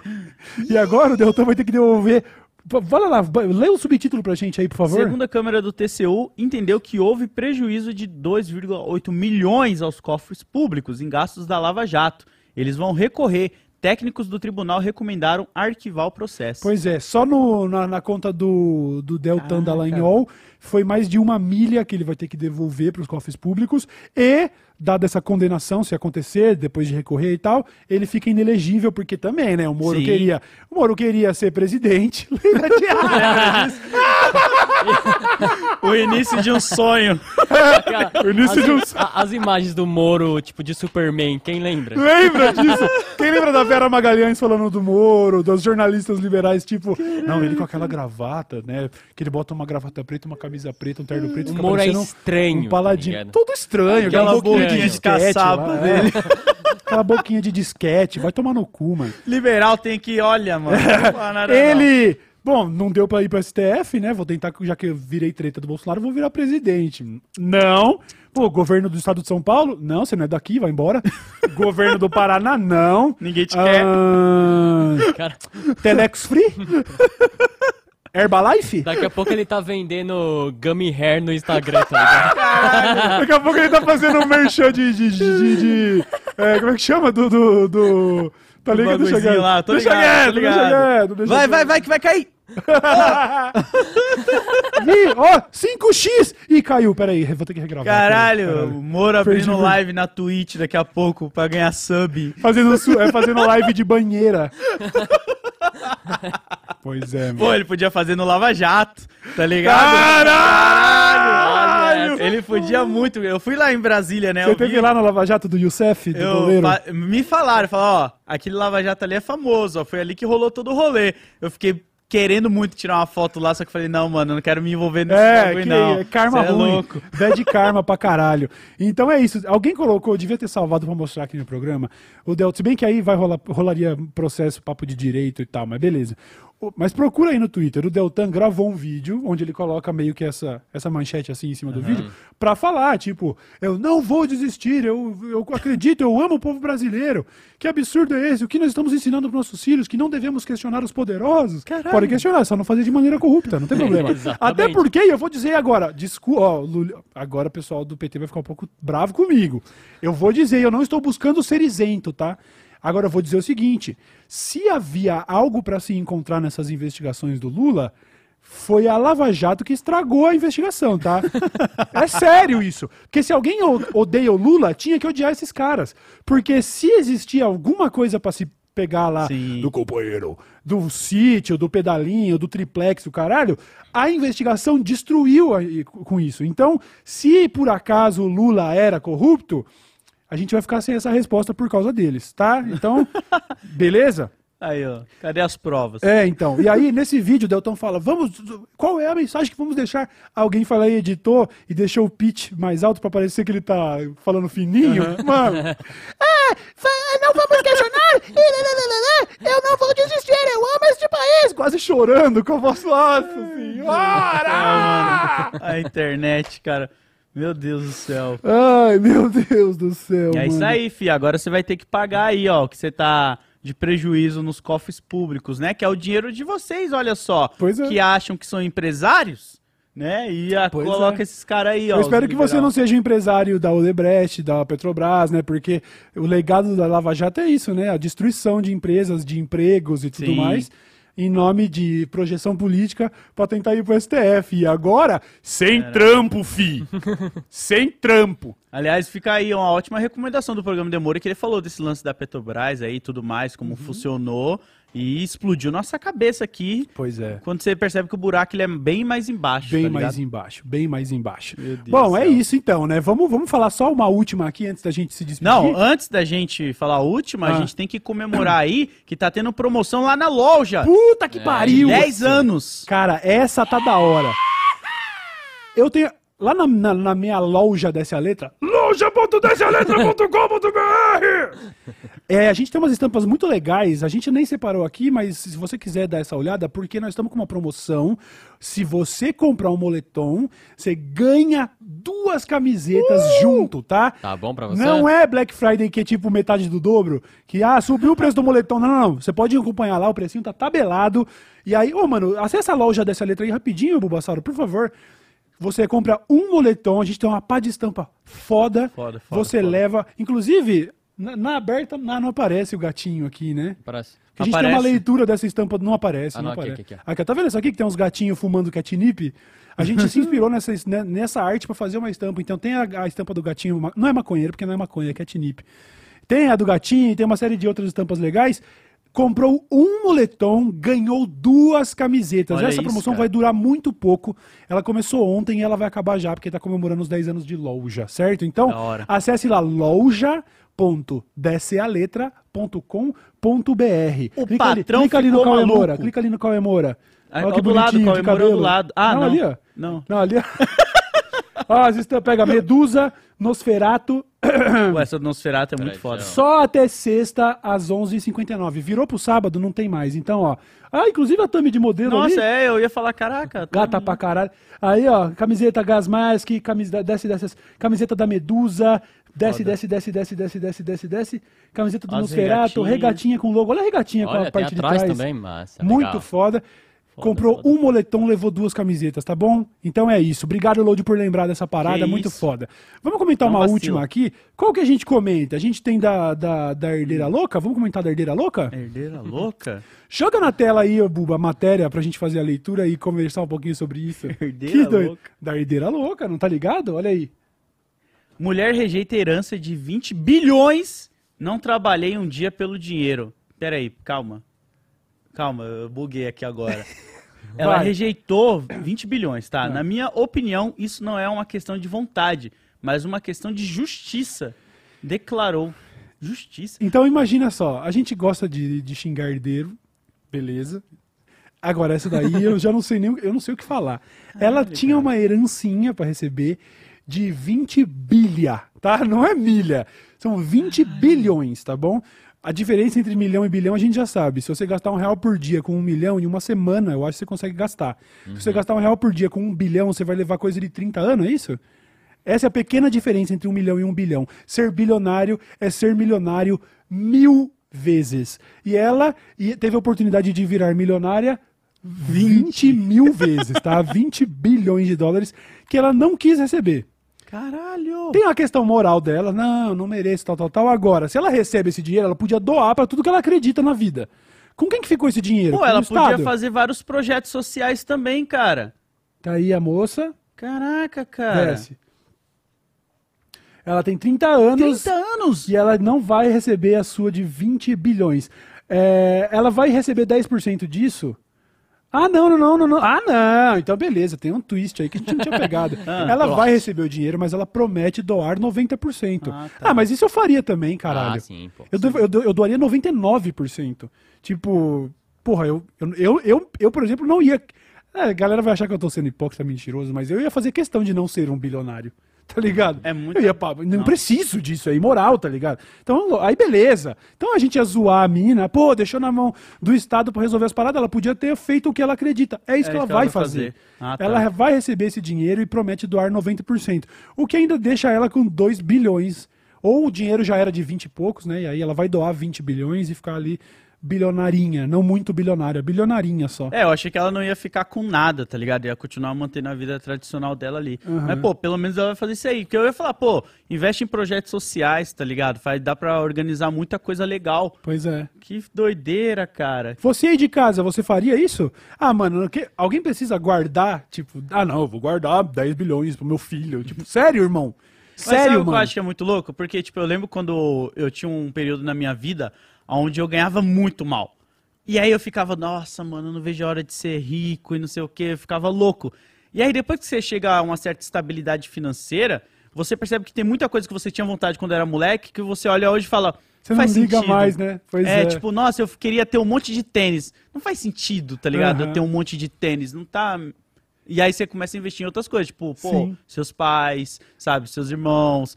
E agora o Deltan vai ter que devolver. Vai lá, lê o subtítulo pra gente aí, por favor. Segundo a Câmara do TCU, entendeu que houve prejuízo de 2,8 milhões aos cofres públicos em gastos da Lava Jato. Eles vão recorrer. Técnicos do tribunal recomendaram arquivar o processo. Pois é, só no- na, na conta do, do Deltan Dallagnol foi mais de uma milha que ele vai ter que devolver para os cofres públicos e, dada essa condenação, se acontecer, depois de recorrer e tal, ele fica inelegível, porque também, né, o Moro Sim. queria o Moro queria ser presidente. [laughs] Lembra disso? [laughs] O início de um sonho. Cara, O início as, de um- a- as imagens do Moro, tipo, de Superman, quem lembra? Lembra disso? Quem lembra da Vera Magalhães falando do Moro, dos jornalistas liberais, tipo, não, ele com aquela gravata, né? Que ele bota uma gravata preta, uma camisa preta, um terno preto, O Moro é estranho, Um paladino. tá? Todo estranho, Aquela aquela boquinha de caçapa lá, dele. é. [laughs] Aquela boquinha de disquete, vai tomar no cu, mano. Liberal tem que, olha, mano. Ele. Bom, não deu pra ir pro STF, né? Vou tentar, já que eu virei treta do Bolsonaro, vou virar presidente. Não. Pô, governo do estado de São Paulo? Não, você não é daqui, vai embora. [laughs] governo do Paraná? Não. Ninguém te quer. Ah, Cara, Telex Free? [laughs] Herbalife? daqui a pouco ele tá vendendo Gummy Hair no Instagram, tá ligado? Daqui a pouco ele tá fazendo um merchan de. de, de, de- de- é, como é que chama? Do. do, do tá ligado? Deixa quieto. lá, tô deixa ligado, tô quieto, deixa ligado. quieto, deixa Vai, quieto. vai, vai, que vai cair. Ih, ó, 5x! Ih, caiu, peraí, vou ter que regravar. Caralho, Caralho. o Moro Perdi abrindo muito. live na Twitch daqui a pouco pra ganhar sub. Fazendo, é, fazendo live de banheira. [laughs] pois é, mano. Pô, ele podia fazer no Lava Jato, tá ligado? Caralho! Ele podia muito. Eu fui lá em Brasília, né? Você eu vi- teve lá no Lava Jato do Youssef, do eu, goleiro? fa- me falaram, falaram, ó, aquele Lava Jato ali é famoso, ó, foi ali que rolou todo o rolê. Eu fiquei querendo muito tirar uma foto lá, só que falei, não, mano, eu não quero me envolver nesse É, bagulho, que não. é karma Cê é ruim. louco. Bad [laughs] karma pra caralho. Então é isso. Alguém colocou, eu devia ter salvado pra mostrar aqui no programa. O Delta, se bem que aí vai rolar, rolaria processo, papo de direito e tal, mas beleza. Mas procura aí no Twitter. O Deltan gravou um vídeo onde ele coloca meio que essa, essa manchete assim em cima do vídeo pra falar, tipo, eu não vou desistir, eu, eu acredito, eu amo o povo brasileiro. Que absurdo é esse? O que nós estamos ensinando pros nossos filhos? Que não devemos questionar os poderosos? Pode questionar, só não fazer de maneira corrupta, não tem [laughs] problema. Até porque, eu vou dizer agora, desculpa, ó, Lula- agora o pessoal do PT vai ficar um pouco bravo comigo. Eu vou dizer, eu não estou buscando ser isento, tá? Agora eu vou dizer o seguinte: se havia algo para se encontrar nessas investigações do Lula, foi a Lava Jato que estragou a investigação, tá? [laughs] é sério isso. Porque se alguém odeia o Lula, tinha que odiar esses caras. Porque se existia alguma coisa para se pegar lá Sim. do companheiro, do sítio, do pedalinho, do triplex, do caralho, a investigação destruiu a- com isso. Então, se por acaso o Lula era corrupto, a gente vai ficar sem essa resposta por causa deles, tá? Então, [laughs] beleza? Aí, ó, cadê as provas? É, então. E aí, nesse vídeo, o Delton fala: vamos. Qual é a mensagem que vamos deixar? Alguém fala aí, editor, e deixou o pitch mais alto pra parecer que ele tá falando fininho. Mano. Ah, [laughs] fa- não vamos questionar! Eu não vou desistir, eu amo este país! Quase chorando com a voz nossa senhora! A internet, cara. Meu Deus do céu. Ai, meu Deus do céu. É isso mano. aí, fi. Agora você vai ter que pagar aí, ó, que você tá de prejuízo nos cofres públicos, né? Que é o dinheiro de vocês, olha só. Pois é. Que acham que são empresários, né? E a, Pois coloca é. esses caras aí, ó. Eu espero que você liberal. não seja um empresário da Odebrecht, da Petrobras, né? Porque o legado da Lava Jato é isso, né? A destruição de empresas, de empregos e tudo Sim. mais. Em nome de projeção política pra tentar ir pro STF. E agora, sem trampo, fi. [laughs] sem trampo. Aliás, fica aí uma ótima recomendação do programa Demora, que ele falou desse lance da Petrobras aí e tudo mais, como funcionou, e explodiu nossa cabeça aqui. Pois é. Quando você percebe que o buraco ele é bem mais embaixo. Bem tá mais embaixo, bem mais embaixo. Meu Deus Bom, é isso então, né? Vamos, vamos falar só uma última aqui antes da gente se despedir. Não, antes da gente falar a última, Ah. a gente tem que comemorar aí que tá tendo promoção lá na loja. Puta que pariu! 10 anos. Cara, essa tá da hora. Eu tenho. Lá na, na, na minha loja dessa letra. Loja.desaletra.com.br [laughs] É, a gente tem umas estampas muito legais. A gente nem separou aqui, mas se você quiser dar essa olhada, porque nós estamos com uma promoção. Se você comprar um moletom, você ganha duas camisetas junto, tá? Tá bom pra você? Não é Black Friday que é tipo metade do dobro, que ah, subiu o preço do moletom. Não, não, não. Você pode acompanhar lá, o precinho tá tabelado. E aí, ô, mano, acessa a loja dessa letra aí rapidinho, Bulbasauro, por favor. Você compra um moletom, a gente tem uma pá de estampa foda. Foda, foda, Você foda. leva, inclusive, na, na aberta na- não aparece o gatinho aqui, né? Parece. A gente tem uma Aparece. leitura dessa estampa, não aparece. Ah, não não, aqui, aparece. aqui, aqui, ó. tá vendo isso aqui que tem uns gatinhos fumando catnip? A gente se inspirou nessa, né, nessa arte pra fazer uma estampa. Então tem a, a estampa do gatinho, não é maconheiro, porque não é maconha, é catnip. Tem a do gatinho, tem uma série de outras estampas legais. Comprou um moletom, ganhou duas camisetas. Olha Essa promoção vai durar muito pouco. Ela começou ontem e ela vai acabar já, porque tá comemorando os 10 anos de loja, certo? Então, acesse lá loja.descealetra.com.br. O clica ali, patrão clica ali no Cauê clica ali no Cauê Moura. Olha ó, que do lado, Cauê Moura do lado. Ah, não. ali, ó. Não. Não, ali, ó. [laughs] ó, estampas, pega Medusa, Nosferato, [coughs] Pô, essa do Nosferatu é muito Peraí, foda. só até sexta, às 11h59. Virou pro sábado, não tem mais. Então, ó. Ah, inclusive a thumb de modelo ali. Nossa, é, eu ia falar, caraca. Gata pra caralho. Aí, ó, camiseta Gasmask, camiseta, desce, desce, camiseta da Medusa, desce, desce, desce, desce, desce, desce, desce, desce. Camiseta do As Nosferatu, regatinhas. regatinha com logo. Olha a regatinha com Olha, a tem parte de atrás trás. também, massa. Muito legal. foda. Comprou foda. um moletom, levou duas camisetas, tá bom? Então é isso. Obrigado, Load, por lembrar dessa parada. Que muito isso. foda. Vamos comentar Não uma vacila. última aqui. Qual que a gente comenta? A gente tem da, da, da Herdeira Louca? Vamos comentar da Herdeira Louca? Herdeira louca? [laughs] Joga na tela aí, ô, Buba, a matéria pra gente fazer a leitura e conversar um pouquinho sobre isso. [laughs] Herdeira Que doido. louca. Da herdeira louca, não tá ligado? Olha aí. Mulher rejeita herança de 20 bilhões. Não trabalhei um dia pelo dinheiro. Pera aí, calma. Calma, eu buguei aqui agora. [laughs] Ela rejeitou 20 bilhões, tá? Na minha opinião, isso não é uma questão de vontade, mas uma questão de justiça. Declarou. Justiça. Então imagina só, a gente gosta de, de xingar herdeiro, beleza. Agora, essa daí eu já não sei nem, o- eu não sei o que falar. Ela tinha uma herancinha pra receber de 20 bilha, tá? Não é milha. São 20 bilhões, tá bom? A diferença entre milhão e bilhão a gente já sabe. Se você gastar um real por dia com um milhão, em uma semana, eu acho que você consegue gastar. Se você gastar um real por dia com um bilhão, você vai levar coisa de 30 anos, é isso? Essa é a pequena diferença entre um milhão e um bilhão. Ser bilionário é ser milionário mil vezes. E ela teve a oportunidade de virar milionária 20 mil vezes, tá? [laughs] 20 bilhões de dólares que ela não quis receber. Caralho! Tem a questão moral dela, não, não mereço, tal, tal, tal. Agora, se ela recebe esse dinheiro, ela podia doar pra tudo que ela acredita na vida. Com quem que ficou esse dinheiro? Pô, ela podia Estado? fazer vários projetos sociais também, cara. Tá aí a moça, Caraca, cara. desce. Ela tem 30 anos. 30 anos! e ela não vai receber a sua de 20 bilhões. É, ela vai receber 10% disso? Ah, não, não, não, não, não. Ah, não. Então, beleza, tem um twist aí que a gente não tinha pegado. [laughs] ela vai receber o dinheiro, mas ela promete doar 90%. Ah, Ah, tá. mas isso eu faria também, caralho. Ah, sim, pô. Eu, do- eu, do- eu doaria 99%. Tipo, porra, eu, eu, eu, eu, eu, por exemplo, não ia. É, a galera vai achar que eu tô sendo hipócrita, mentiroso, mas eu ia fazer questão de não ser um bilionário. [laughs] Tá ligado? É muito- Eu ia, pá, não preciso disso, é imoral, tá ligado? Então, aí beleza. Então a gente ia zoar a mina, pô, deixou na mão do Estado pra resolver as paradas, ela podia ter feito o que ela acredita. É isso É que ela que ela vai vai fazer. fazer. Ah, tá. Ela vai receber esse dinheiro e promete doar 90%. O que ainda deixa ela com 2 bilhões. Ou o dinheiro já era de 20 e poucos, né? E aí ela vai doar 20 bilhões e ficar ali bilionarinha, não muito bilionária, bilionarinha só. É, eu achei que ela não ia ficar com nada, tá ligado? Ia continuar mantendo a vida tradicional dela ali. Mas, pô, pelo menos ela vai fazer isso aí. Porque eu ia falar, pô, investe em projetos sociais, tá ligado? Faz, dá pra organizar muita coisa legal. Pois é. Que doideira, cara. Você aí de casa, você faria isso? Ah, mano, que- alguém precisa guardar, tipo, ah não, eu vou guardar 10 bilhões pro meu filho. Tipo, [laughs] sério, irmão? Mas sabe Sério, o que eu mano? acho que é muito louco? Porque, tipo, eu lembro quando eu tinha um período na minha vida onde eu ganhava muito mal. E aí eu ficava, nossa, mano, eu não vejo a hora de ser rico e não sei o quê, eu ficava louco. E aí depois que você chega a uma certa estabilidade financeira, você percebe que tem muita coisa que você tinha vontade quando era moleque, que você olha hoje e fala, Você não faz liga sentido. mais, né? Pois é, é. tipo, nossa, eu queria ter um monte de tênis. Não faz sentido, tá ligado? Aham. Eu ter um monte de tênis, não tá... E aí você começa a investir em outras coisas, tipo, pô, Sim. seus pais, sabe, seus irmãos,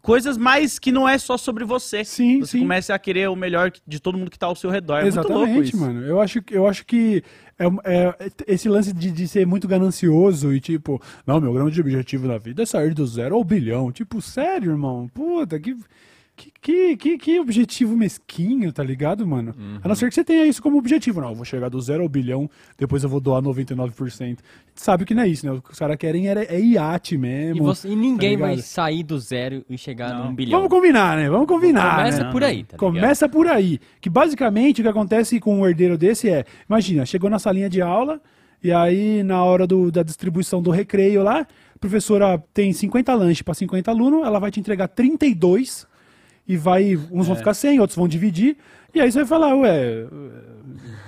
coisas mais que não é só sobre você. Sim, você sim. começa a querer o melhor de todo mundo que tá ao seu redor. É Exatamente, mano. Eu acho, que- eu acho que é, é- esse lance de, de ser muito ganancioso e tipo, não, meu grande objetivo na vida é sair do zero ao bilhão. Tipo, sério, irmão? Puta, que. Que, que, que, que objetivo mesquinho, tá ligado, mano? A não ser que você tenha isso como objetivo. Não, eu vou chegar do zero ao bilhão, depois eu vou doar 99%. A gente sabe que não é isso, né? O que os caras querem é, é iate mesmo. E, você- e ninguém tá vai sair do zero e chegar Não. num bilhão. Vamos combinar, né? Vamos combinar. Começa né? por aí, tá ligado? Começa por aí. Que basicamente o que acontece com um herdeiro desse é: imagina, chegou na salinha de aula, e aí na hora do- da distribuição do recreio lá, a professora tem 50 lanches para 50 alunos, ela vai te entregar 32 e vai. Uns É. vão ficar 100, outros vão dividir. E aí você vai falar, ué.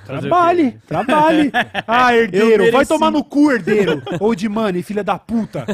Trabalhe, trabalhe. [laughs] Ah, herdeiro, vai tomar no cu, herdeiro. Ou de money, filha da puta.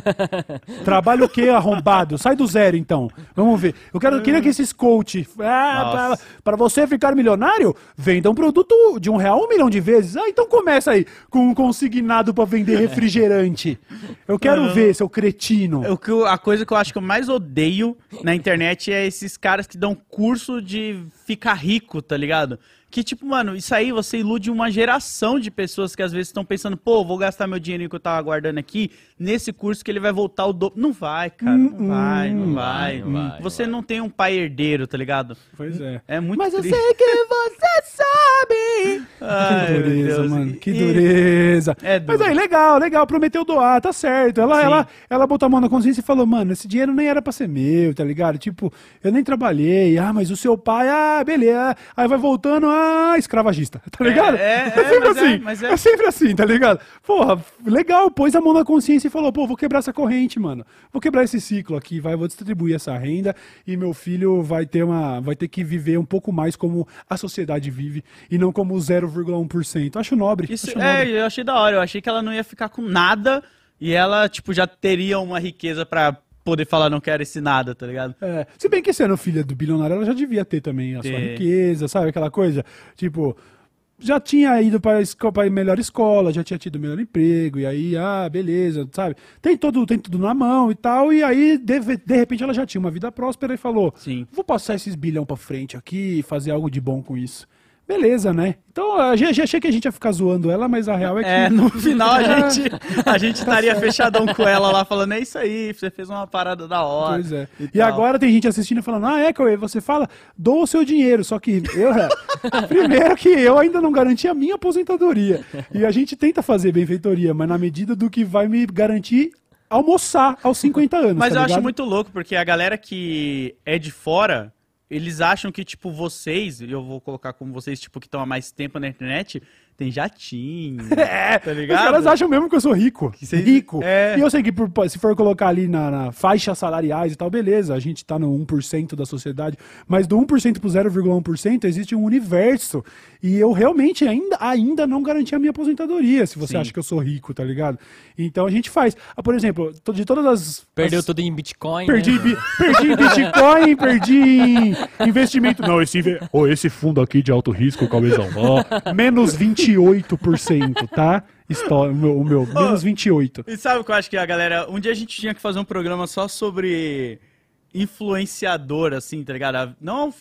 Trabalha o quê, arrombado? Sai do zero, então. Vamos ver. Eu quero, eu queria que esses coach. Ah, pra você ficar milionário, venda um produto de um real um milhão de vezes. Ah, então começa aí com um consignado pra vender refrigerante. Eu quero ver, seu cretino. O que a coisa que eu acho que eu mais odeio na internet é esses caras que dão curso de ficar rico, tá ligado? Que, tipo, mano, isso aí você ilude uma geração de pessoas que às vezes estão pensando, pô, vou gastar meu dinheiro que eu tava guardando aqui nesse curso que ele vai voltar o dobro. Não vai, cara. Não vai, não vai. não vai, Você não não tem um pai herdeiro, tá ligado? Pois é. É muito Mas eu triste. sei que você [laughs] sabe. Ai, que dureza, Deus. mano. Que E- dureza. É Mas aí, legal, legal. Prometeu doar, tá certo. Ela, Sim. ela, ela botou a mão na consciência e falou, mano, esse dinheiro nem era pra ser meu, tá ligado? Tipo, eu nem trabalhei. Ah, mas o seu pai, ah, beleza. Aí vai voltando, ah, escravagista, [laughs] tá ligado? é, é, sempre mas é, assim. mas é. é. sempre assim, tá ligado? Porra, legal. Pôs a mão na consciência e falou, pô, vou quebrar essa corrente, mano. Vou quebrar esse ciclo aqui, vai, vou distribuir essa renda e meu filho vai ter uma, vai ter que viver um pouco mais como a sociedade vive e não como 0,1%. Acho nobre. Isso, acho é, nobre. eu achei da hora. Eu achei que ela não ia ficar com nada e ela, tipo, já teria uma riqueza pra poder falar não quero esse nada, tá ligado? É, se bem que sendo filha do bilionário, ela já devia ter também a sua riqueza, sabe? Aquela coisa, tipo, já tinha ido para a melhor escola, já tinha tido o melhor emprego, e aí, ah, beleza, sabe? Tem, todo, tem tudo na mão e tal, e aí, de, de repente, ela já tinha uma vida próspera e falou: Sim. vou passar esses bilhão pra frente aqui e fazer algo de bom com isso. Beleza, né? Então, a gente achei que a gente ia ficar zoando ela, mas a real é que. É, no [laughs] final a [laughs] gente, a gente estaria fechadão com ela lá, falando, é isso aí, você fez uma parada da hora. Pois é. E, tal. agora tem gente assistindo e falando, ah, é, Cauê, você fala, dou o seu dinheiro. Só que eu, [laughs] primeiro que eu ainda não garanti a minha aposentadoria. E a gente tenta fazer benfeitoria, mas na medida do que vai me garantir almoçar aos 50 anos. Mas tá eu acho ligado? muito louco, porque a galera que é de fora, eles acham que, tipo, vocês, eu vou colocar como vocês, tipo, que estão há mais tempo na internet, tem jatinho. [laughs] É, tá Os ligado? caras acham mesmo que eu sou rico. rico. é. E eu sei que por- se for colocar ali na, na faixa salariais e tal, beleza, a gente tá no 1% da sociedade, mas do 1% pro 0,1% existe um universo. E eu realmente ainda, ainda não garanti a minha aposentadoria, se você Sim. acha que eu sou rico, tá ligado? Então a gente faz. Ah, por exemplo, de todas as. Perdeu as- tudo em Bitcoin. Perdi, né? bi- perdi em Bitcoin, perdi em investimento. Não, esse, Ô, esse fundo aqui de alto risco, Cauêzão, ó, menos 28%, tá? Histó- o meu, o meu, menos 28%. E sabe o que eu acho que a galera. Um dia a gente tinha que fazer um programa só sobre influenciador, assim, tá ligado? Não.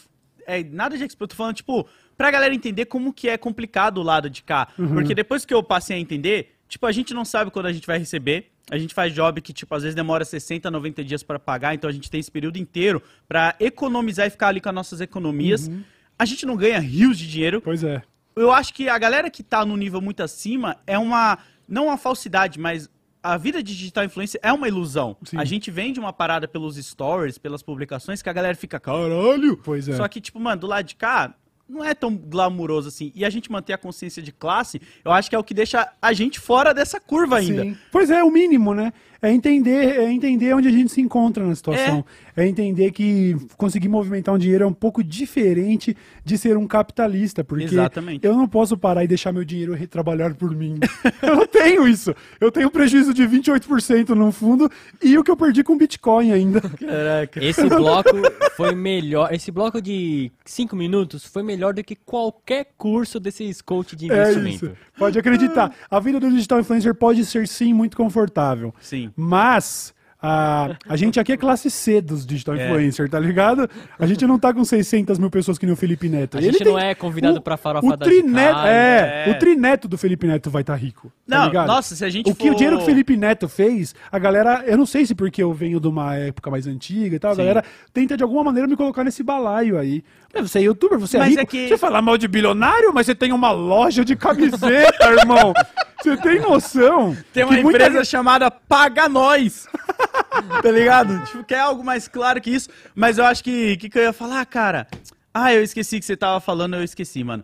É nada de expert, eu tô falando, tipo, pra galera entender como que é complicado o lado de cá. Porque depois que eu passei a entender, tipo, a gente não sabe quando a gente vai receber. A gente faz job que, tipo, às vezes demora 60, 90 dias pra pagar, então a gente tem esse período inteiro pra economizar e ficar ali com as nossas economias. a gente não ganha rios de dinheiro. Pois é. Eu acho que a galera que tá no nível muito acima é uma. Não uma falsidade, mas a vida de digital influencer é uma ilusão. Sim. A gente vende uma parada pelos stories, pelas publicações, que a galera fica, caralho! Pois é. Só que, tipo, mano, do lado de cá, não é tão glamuroso assim. E a gente manter a consciência de classe, eu acho que é o que deixa a gente fora dessa curva ainda. Sim. Pois é, o mínimo, né? É entender, é entender onde a gente se encontra na situação. É. entender que conseguir movimentar um dinheiro é um pouco diferente de ser um capitalista. Porque Exatamente. eu não posso parar e deixar meu dinheiro re- trabalhar por mim. [laughs] eu não tenho isso. Eu tenho um prejuízo de 28% no fundo e o que eu perdi com Bitcoin ainda. Caraca. Esse [laughs] bloco foi melhor. Esse bloco de 5 minutos foi melhor do que qualquer curso desses coach de É investimento. isso. Pode acreditar. A vida do digital influencer pode ser sim muito confortável. Sim. Mas a, a gente aqui é classe C dos digital É. influencer, tá ligado? A gente não tá com 600 mil pessoas que nem o Felipe Neto. A Ele gente não é convidado pra farofa o da trineto, é, é. o trineto do Felipe Neto vai estar rico. Tá Não, ligado? nossa, se a gente o que o for- dinheiro que o Felipe Neto fez, a galera, eu não sei se porque eu venho de uma época mais antiga e tal, a Sim. galera tenta de alguma maneira me colocar nesse balaio aí. Você é youtuber, você é Mas rico, é que- você fala mal de bilionário, mas você tem uma loja de camiseta, [laughs] irmão. Você tem noção? Tem uma muita empresa gente- chamada Paga Nós. [laughs] tá ligado? Tipo, quer algo mais claro que isso. Mas eu acho que. O que, que eu ia falar, cara? Ah, eu esqueci que você tava falando, eu esqueci, mano.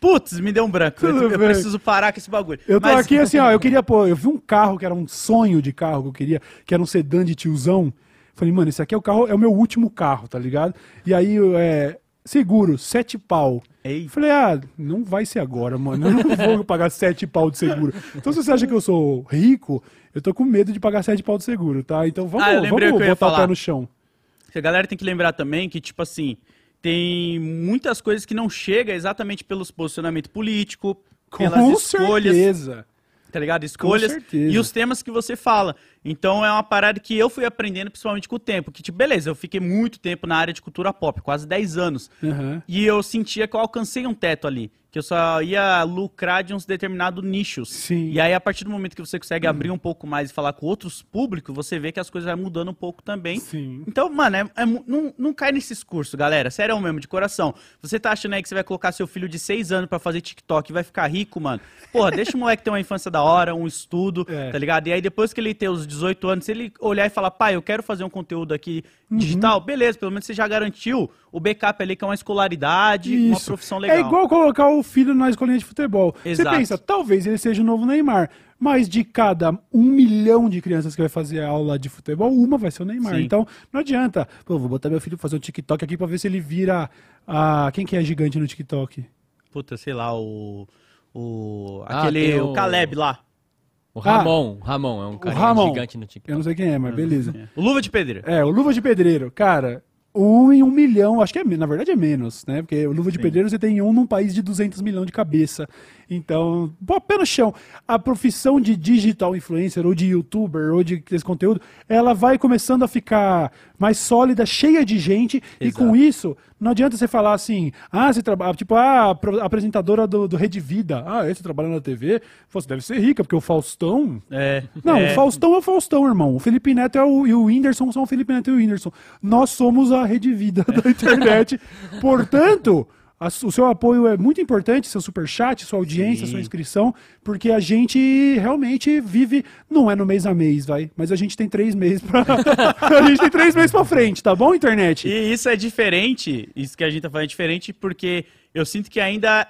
Putz, me deu um branco. Eu, eu preciso parar com esse bagulho. Eu tô Mas- aqui [laughs] assim, ó, eu queria, pô, eu vi um carro que era um sonho de carro que eu queria, que era um sedã de tiozão. Falei, mano, esse aqui é o carro, é o meu último carro, tá ligado? E aí, é, seguro, sete pau. Ei. Falei, ah, não vai ser agora, mano. Eu não vou [laughs] pagar sete pau de seguro. Então, se você acha que eu sou rico, eu tô com medo de pagar sete pau de seguro, tá? Então vamos, Ah, vamos o botar o falar. pé no chão. A galera tem que lembrar também que, tipo assim, tem muitas coisas que não chega exatamente pelos posicionamento político, pelas Com [laughs] escolhas. certeza. Tá ligado? Escolhas e os temas que você fala. Então é uma parada que eu fui aprendendo principalmente com o tempo. Que, tipo, beleza, eu fiquei muito tempo na área de cultura pop, quase 10 anos. Aham. E eu sentia que eu alcancei um teto ali. Que eu só ia lucrar de uns determinados nichos. Sim. E aí, a partir do momento que você consegue abrir um pouco mais e falar com outros públicos, você vê que as coisas vão mudando um pouco também. Sim. Então, mano, é- é não, não cai nesses cursos, galera. Sério mesmo, de coração. Você tá achando aí que você vai colocar seu filho de 6 anos pra fazer TikTok e vai ficar rico, mano? Porra, deixa o moleque ter uma infância da hora, um estudo, É. tá ligado? E aí, depois que ele ter os 18 anos, se ele olhar e falar, pai, eu quero fazer um conteúdo aqui Uhum. digital, beleza, pelo menos você já garantiu o backup ali, que é uma escolaridade, uma Isso. profissão legal. É igual colocar o filho na escolinha de futebol. Exato. Você pensa, talvez ele seja o novo Neymar. Mas de cada um milhão de crianças que vai fazer aula de futebol, uma vai ser o Neymar. Sim. Então, não adianta. Pô, vou botar meu filho pra fazer um TikTok aqui pra ver se ele vira. A... Quem que é gigante no TikTok? Puta, sei lá, o. O. Ah, Aquele. tem o o- Caleb lá. O Ramon, Ramon é um cara Ramon. gigante no Eu TikTok. não sei quem é, mas beleza. O Luva de Pedreiro. É, o Luva de Pedreiro, cara, um em um milhão, acho que é, na verdade é menos, né? Porque o Luva de Pedreiro você tem um num país de 200 milhões de cabeça. Então, pô, pé no chão. A profissão de digital influencer, ou de youtuber, ou de esse conteúdo, ela vai começando a ficar mais sólida, cheia de gente, e Exato. com isso, não adianta você falar assim, ah, você trabalha, tipo, ah, apresentadora do, do Rede Vida, ah, esse trabalha na TV, você deve ser rica, porque o Faustão, É. não, é. o Faustão é o Faustão, irmão. O Felipe Neto é o, e o Whindersson são o Felipe Neto e o Whindersson. Nós somos a rede vida [laughs] da internet. Portanto, o seu apoio é muito importante, seu superchat, sua audiência, Sim. sua inscrição, porque a gente realmente vive, não é no mês a mês, vai, mas a gente tem três meses pra. [laughs] a gente tem três meses pra frente, tá bom, internet? E isso é diferente, isso que a gente tá falando é diferente, porque eu sinto que ainda.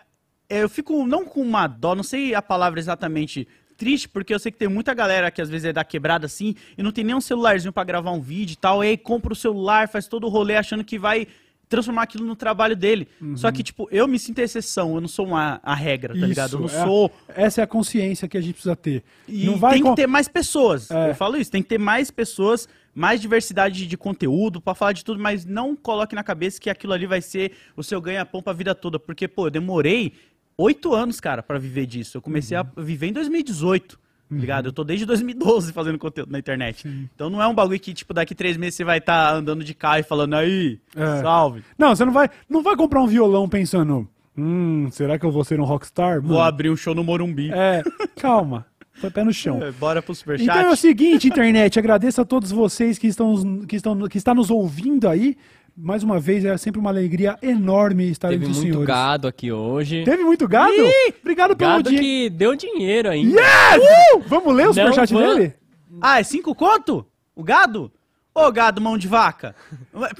Eu fico não com uma dó, não sei a palavra exatamente. Triste, porque eu sei que tem muita galera que às vezes é da quebrada assim e não tem nem um celularzinho pra gravar um vídeo e tal. E aí compra o celular, faz todo o rolê achando que vai transformar aquilo no trabalho dele. Só que, tipo, eu me sinto exceção, eu não sou uma, a regra, tá ligado? Eu não Isso, é- sou. Essa é a consciência que a gente precisa ter. E não vai tem com- que ter mais pessoas. É. Eu falo isso, tem que ter mais pessoas, mais diversidade de conteúdo pra falar de tudo, mas não coloque na cabeça que aquilo ali vai ser o seu ganha-pão pra vida toda. Porque, pô, eu demorei oito anos, cara, pra viver disso. Eu comecei Uhum. a viver em 2018. Tá Ligado? Eu tô desde 2012 fazendo conteúdo na internet. Então não é um bagulho que, tipo, daqui três meses você vai estar andando de carro e falando aí, É. salve. Não, você não vai, não vai comprar um violão pensando, hum, será que eu vou ser um rockstar? Vou Mano, abrir um show no Morumbi. É, calma. Foi pé no chão. É, Bora pro superchat. Então é o seguinte, internet, agradeço a todos vocês que estão, que estão que está nos ouvindo aí. Mais uma vez, é sempre uma alegria enorme estar Teve entre os muito senhores. gado aqui hoje. Teve muito gado? Obrigado pelo Gado dia. que deu dinheiro ainda. Yes! Uh! Vamos ler o superchat vou- dele? Ah, é cinco conto? O gado? Ô, gado mão de vaca.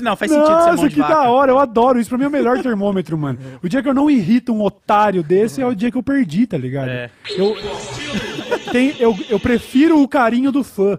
Não, faz sentido ser mão Nossa, de que vaca. da hora, eu adoro isso. Pra mim é o melhor termômetro, mano. O dia que eu não irrito um otário desse é o dia que eu perdi, tá ligado? É. Eu, tem, eu, eu prefiro o carinho do fã,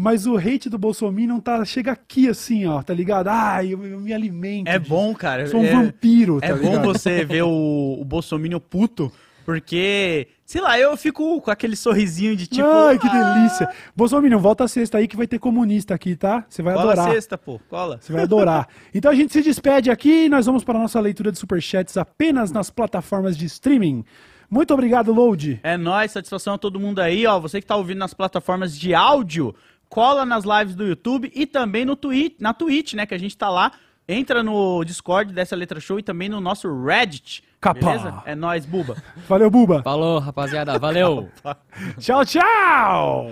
mas o hate do Bolsonaro tá, chega aqui assim, ó, tá ligado? Ai, eu, eu me alimento. É disso. bom, cara. Sou um é, vampiro, tá É bom ligado? você ver o, o Bolsonaro puto, porque, sei lá, eu fico com aquele sorrisinho de tipo. Ai, que ah, delícia. Bolsonaro, volta a sexta aí que vai ter comunista aqui, tá? Você vai Cola adorar. sexta, pô. Cola. Você vai adorar. [laughs] Então a gente se despede aqui e nós vamos para a nossa leitura de superchats apenas nas plataformas de streaming. Muito obrigado, Load. É nóis, satisfação a todo mundo aí, ó. Você que tá ouvindo nas plataformas de áudio, cola nas lives do YouTube e também no Twitch, na Twitch, né? Que a gente tá lá. Entra no Discord dessa letra show e também no nosso Reddit. Capa. Beleza? É nóis, buba. Valeu, Buba. Falou, rapaziada. Valeu. [laughs] Tchau, tchau.